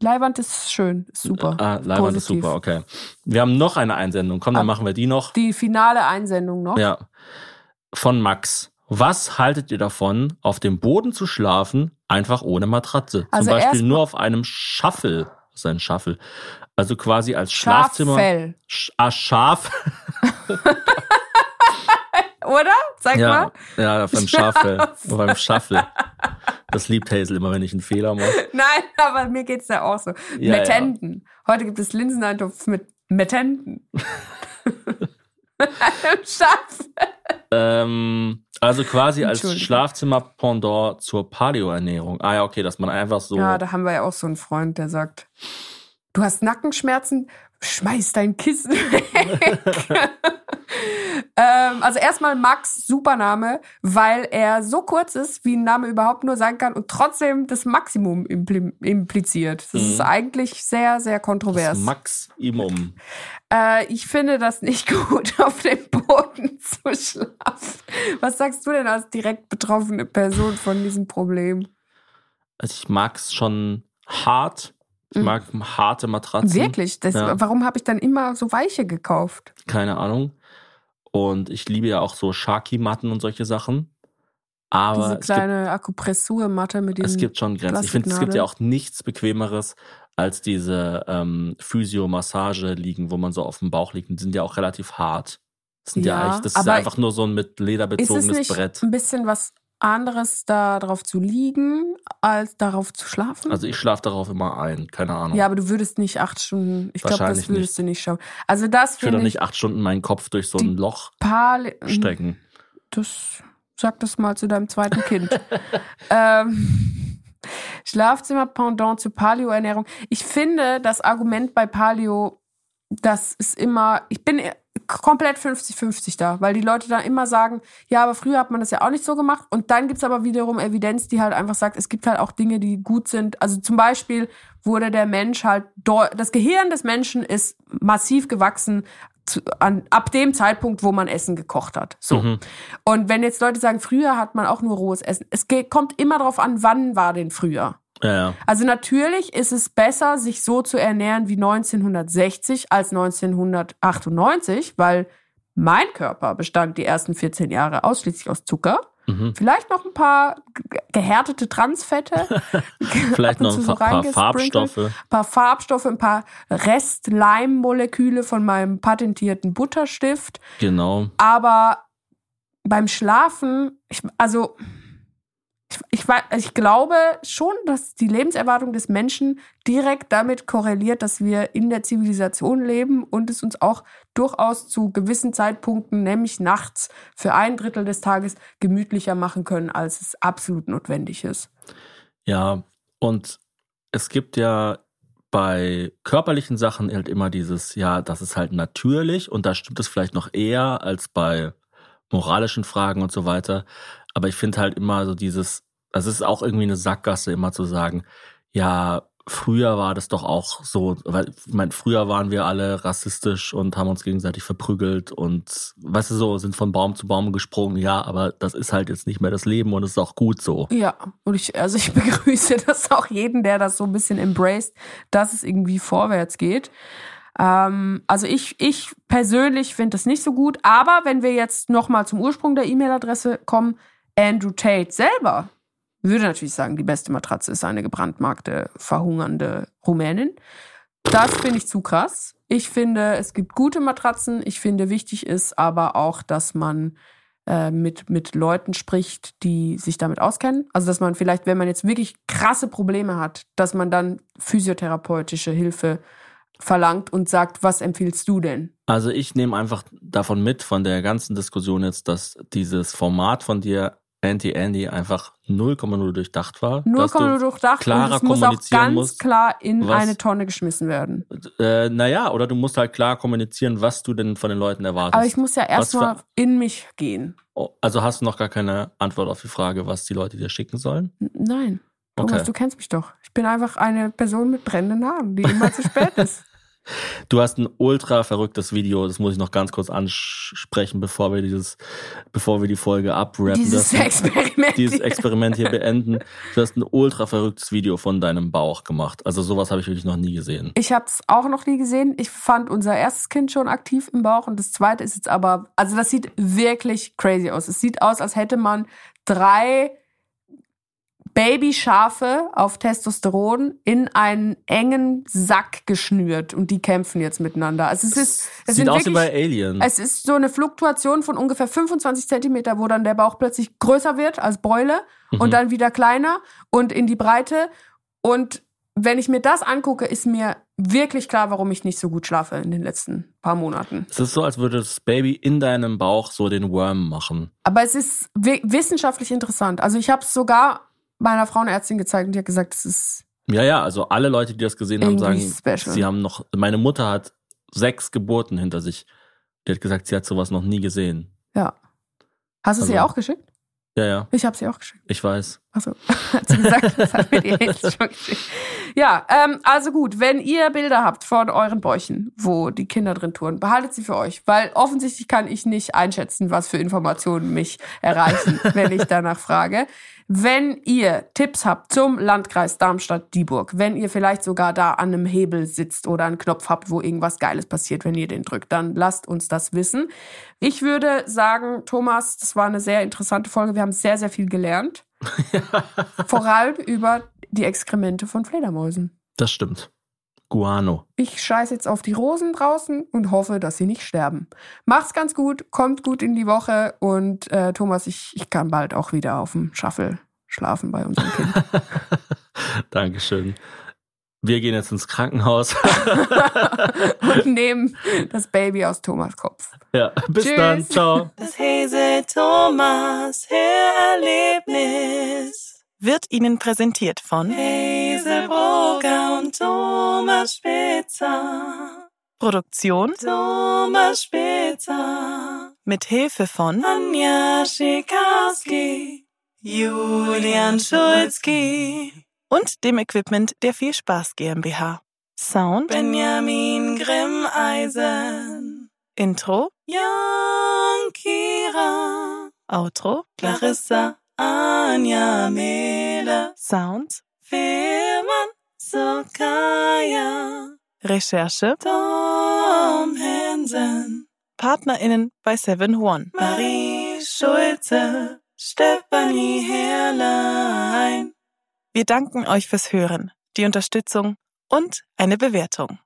Leiwand. Ist schön, ist super. Ah, Leiwand ist Positiv. super, okay. Wir haben noch eine Einsendung. Komm, dann Ah. machen wir die noch. Die finale Einsendung noch. Ja. Von Max. Was haltet ihr davon, auf dem Boden zu schlafen, einfach ohne Matratze? Also Zum Beispiel nur auf einem Shuffle. Was ist ein Shuffle? Also quasi als Schlafzimmer. Schaffell. Sch ah, Schaf. Oder? Sag Ja, mal. ja, auf einem Schaffel. auf einem Shuffle. Das liebt Hazel immer, wenn ich einen Fehler mache. Nein, aber mir geht's ja auch so. Ja, Metenten. Heute gibt es Linseneintopf mit Metenten. Schaff. Ähm, also quasi als. Schlafzimmer-Pendant zur Paleo-Ernährung. Ah ja, okay, dass man einfach so. Ja, da haben wir ja auch so einen Freund, der sagt, du hast Nackenschmerzen, schmeiß dein Kissen weg. ähm, also erstmal Max, super Name, weil er so kurz ist, wie ein Name überhaupt nur sein kann und trotzdem das Maximum impli impliziert. Das ist Mhm. eigentlich sehr, sehr das kontrovers. Maximum. Äh, ich finde das nicht gut, auf dem Boden zu schlafen. Was sagst du denn als direkt betroffene Person von diesem Problem? Also ich mag es schon hart. Ich Mhm. mag harte Matratzen. Wirklich? Das, Ja. Warum habe ich dann immer so weiche gekauft? Keine Ahnung. Und ich liebe ja auch so Sharky-Matten und solche Sachen. Aber Diese kleine Akupressurmatte mit diesen es gibt schon Grenzen. Ich finde, es gibt ja auch nichts Bequemeres als diese ähm, Physio-Massage liegen, wo man so auf dem Bauch liegt. Die sind ja auch relativ hart. Das sind ja, Ja, das ist einfach nur so ein mit Leder Ist es bezogenes nicht Brett. ein bisschen was anderes, da drauf zu liegen, als darauf zu schlafen? Also ich schlafe darauf immer ein, keine Ahnung. ja, aber du würdest nicht acht Stunden, ich glaube, das würdest du nicht schauen. Also das ich finde nicht ich acht Stunden meinen Kopf durch so ein Loch Pal stecken. Das sag das mal zu deinem zweiten Kind. ähm, Schlafzimmer Pendant zu Paleo-Ernährung. Ich finde das Argument bei Paleo, das ist immer, ich bin komplett 50-50 da, weil die Leute da immer sagen, ja, aber früher hat man das ja auch nicht so gemacht. Und dann gibt's aber wiederum Evidenz, die halt einfach sagt, es gibt halt auch Dinge, die gut sind. Also zum Beispiel wurde der Mensch halt, das Gehirn des Menschen ist massiv gewachsen zu, an, ab dem Zeitpunkt, wo man Essen gekocht hat. So. Mhm. Und wenn jetzt Leute sagen, früher hat man auch nur rohes Essen, es geht, kommt immer darauf an, wann war denn früher. Ja, ja. Also natürlich ist es besser, sich so zu ernähren wie 1960 als 1998, weil mein Körper bestand die ersten 14 Jahre ausschließlich aus Zucker. Mhm. Vielleicht noch ein paar ge- gehärtete Transfette. Vielleicht noch ein so paar, paar. Farbstoffe. Ein paar Farbstoffe, ein paar Rest-Leimmoleküle von meinem patentierten Butterstift. Genau. Aber beim Schlafen, ich, also ich, ich, wei- ich glaube schon, dass die Lebenserwartung des Menschen direkt damit korreliert, dass wir in der Zivilisation leben und es uns auch durchaus zu gewissen Zeitpunkten, nämlich nachts, für ein Drittel des Tages gemütlicher machen können, als es absolut notwendig ist. Ja, und es gibt ja bei körperlichen Sachen halt immer dieses, ja, das ist halt natürlich und da stimmt es vielleicht noch eher als bei moralischen Fragen und so weiter. Aber ich finde halt immer so dieses, das ist auch irgendwie eine Sackgasse, immer zu sagen, ja, früher war das doch auch so, weil ich meine, früher waren wir alle rassistisch und haben uns gegenseitig verprügelt und weißt du so, sind von Baum zu Baum gesprungen, ja, aber das ist halt jetzt nicht mehr das Leben und es ist auch gut so. Ja, und ich, also ich begrüße das auch jeden, der das so ein bisschen embraced, dass es irgendwie vorwärts geht. Ähm, also ich, ich persönlich finde das nicht so gut, aber wenn wir jetzt nochmal zum Ursprung der E-Mail-Adresse kommen, Andrew Tate selber würde natürlich sagen, die beste Matratze ist eine gebrandmarkte, verhungernde Rumänin. Das finde ich zu krass. Ich finde, es gibt gute Matratzen. Ich finde, wichtig ist aber auch, dass man äh, mit, mit Leuten spricht, die sich damit auskennen. Also, dass man vielleicht, wenn man jetzt wirklich krasse Probleme hat, dass man dann physiotherapeutische Hilfe verlangt und sagt, was empfiehlst du denn? Also ich nehme einfach davon mit, von der ganzen Diskussion jetzt, dass dieses Format von dir, Anti-Andy, einfach 0,0 durchdacht war. dass du 0,0 durchdacht und klarer es muss auch ganz musst, klar in was- eine Tonne geschmissen werden. Äh, naja, oder du musst halt klar kommunizieren, was du denn von den Leuten erwartest. Aber ich muss ja erstmal in mich gehen. Oh, also hast du noch gar keine Antwort auf die Frage, was die Leute dir schicken sollen? Nein. Thomas, Okay. du kennst mich doch. Ich bin einfach eine Person mit brennenden Haaren, die immer zu spät ist. Du hast ein ultra verrücktes Video, das muss ich noch ganz kurz ansprechen, bevor wir dieses, bevor wir die Folge abrappen. Dieses Das- Experiment. dieses Experiment hier beenden. Du hast ein ultra verrücktes Video von deinem Bauch gemacht. Also sowas habe ich wirklich noch nie gesehen. Ich habe es auch noch nie gesehen. Ich fand unser erstes Kind schon aktiv im Bauch und das zweite ist jetzt aber, also das sieht wirklich crazy aus. Es sieht aus, als hätte man drei Babyschafe auf Testosteron in einen engen Sack geschnürt und die kämpfen jetzt miteinander. Also es ist, es Sieht sind aus wie wirklich, bei Alien. es ist so eine Fluktuation von ungefähr 25 Zentimeter, wo dann der Bauch plötzlich größer wird als Beule Mhm. und dann wieder kleiner und in die Breite. Und wenn ich mir das angucke, ist mir wirklich klar, warum ich nicht so gut schlafe in den letzten paar Monaten. Es ist so, als würde das Baby in deinem Bauch so den Worm machen. Aber es ist wi- wissenschaftlich interessant. Also ich habe es sogar meiner Frauenärztin gezeigt und die hat gesagt, es ist Ja, ja, also alle Leute, die das gesehen haben, sagen, special. sie haben noch, meine Mutter hat sechs Geburten hinter sich. Die hat gesagt, sie hat sowas noch nie gesehen. ja. Hast du sie Also- auch geschickt? Ja, ja, Ich habe sie auch geschickt. ich weiß. Achso, hat sie gesagt, das hat mir die Hazel schon geschickt. Ja, ähm, also gut, wenn ihr Bilder habt von euren Bäuchen, wo die Kinder drin touren, behaltet sie für euch, weil offensichtlich kann ich nicht einschätzen, was für Informationen mich erreichen, wenn ich danach frage. Wenn ihr Tipps habt zum Landkreis Darmstadt-Dieburg, wenn ihr vielleicht sogar da an einem Hebel sitzt oder einen Knopf habt, wo irgendwas Geiles passiert, wenn ihr den drückt, dann lasst uns das wissen. Ich würde sagen, Thomas, das war eine sehr interessante Folge. Wir haben sehr, sehr viel gelernt. Vor allem über die Exkremente von Fledermäusen. Das stimmt. Guano. Ich scheiße jetzt auf die Rosen draußen und hoffe, dass sie nicht sterben. Macht's ganz gut, kommt gut in die Woche und äh, Thomas, ich, ich kann bald auch wieder auf dem Shuffle schlafen bei unserem Kind. Dankeschön. Wir gehen jetzt ins Krankenhaus. und nehmen das Baby aus Thomas Kopf. ja, bis Tschüss. dann. Ciao. Das Hesel Thomas Hörerlebnis wird Ihnen präsentiert von Hazelbrugger und Thomas Spitzer. Produktion Thomas Spitzer. Mit Hilfe von Anja Schikarski, Julian Schulzki und dem Equipment der Viel Spaß GmbH. Sound Benjamin Grimmeisen. Intro Jan Kira. Outro Clarissa Anja Mele. Sound Firman Sokaya. Recherche Tom Hansen. PartnerInnen bei Seven One. Marie Schulze. Stefanie Herrlein. Wir danken euch fürs Hören, die Unterstützung und eine Bewertung.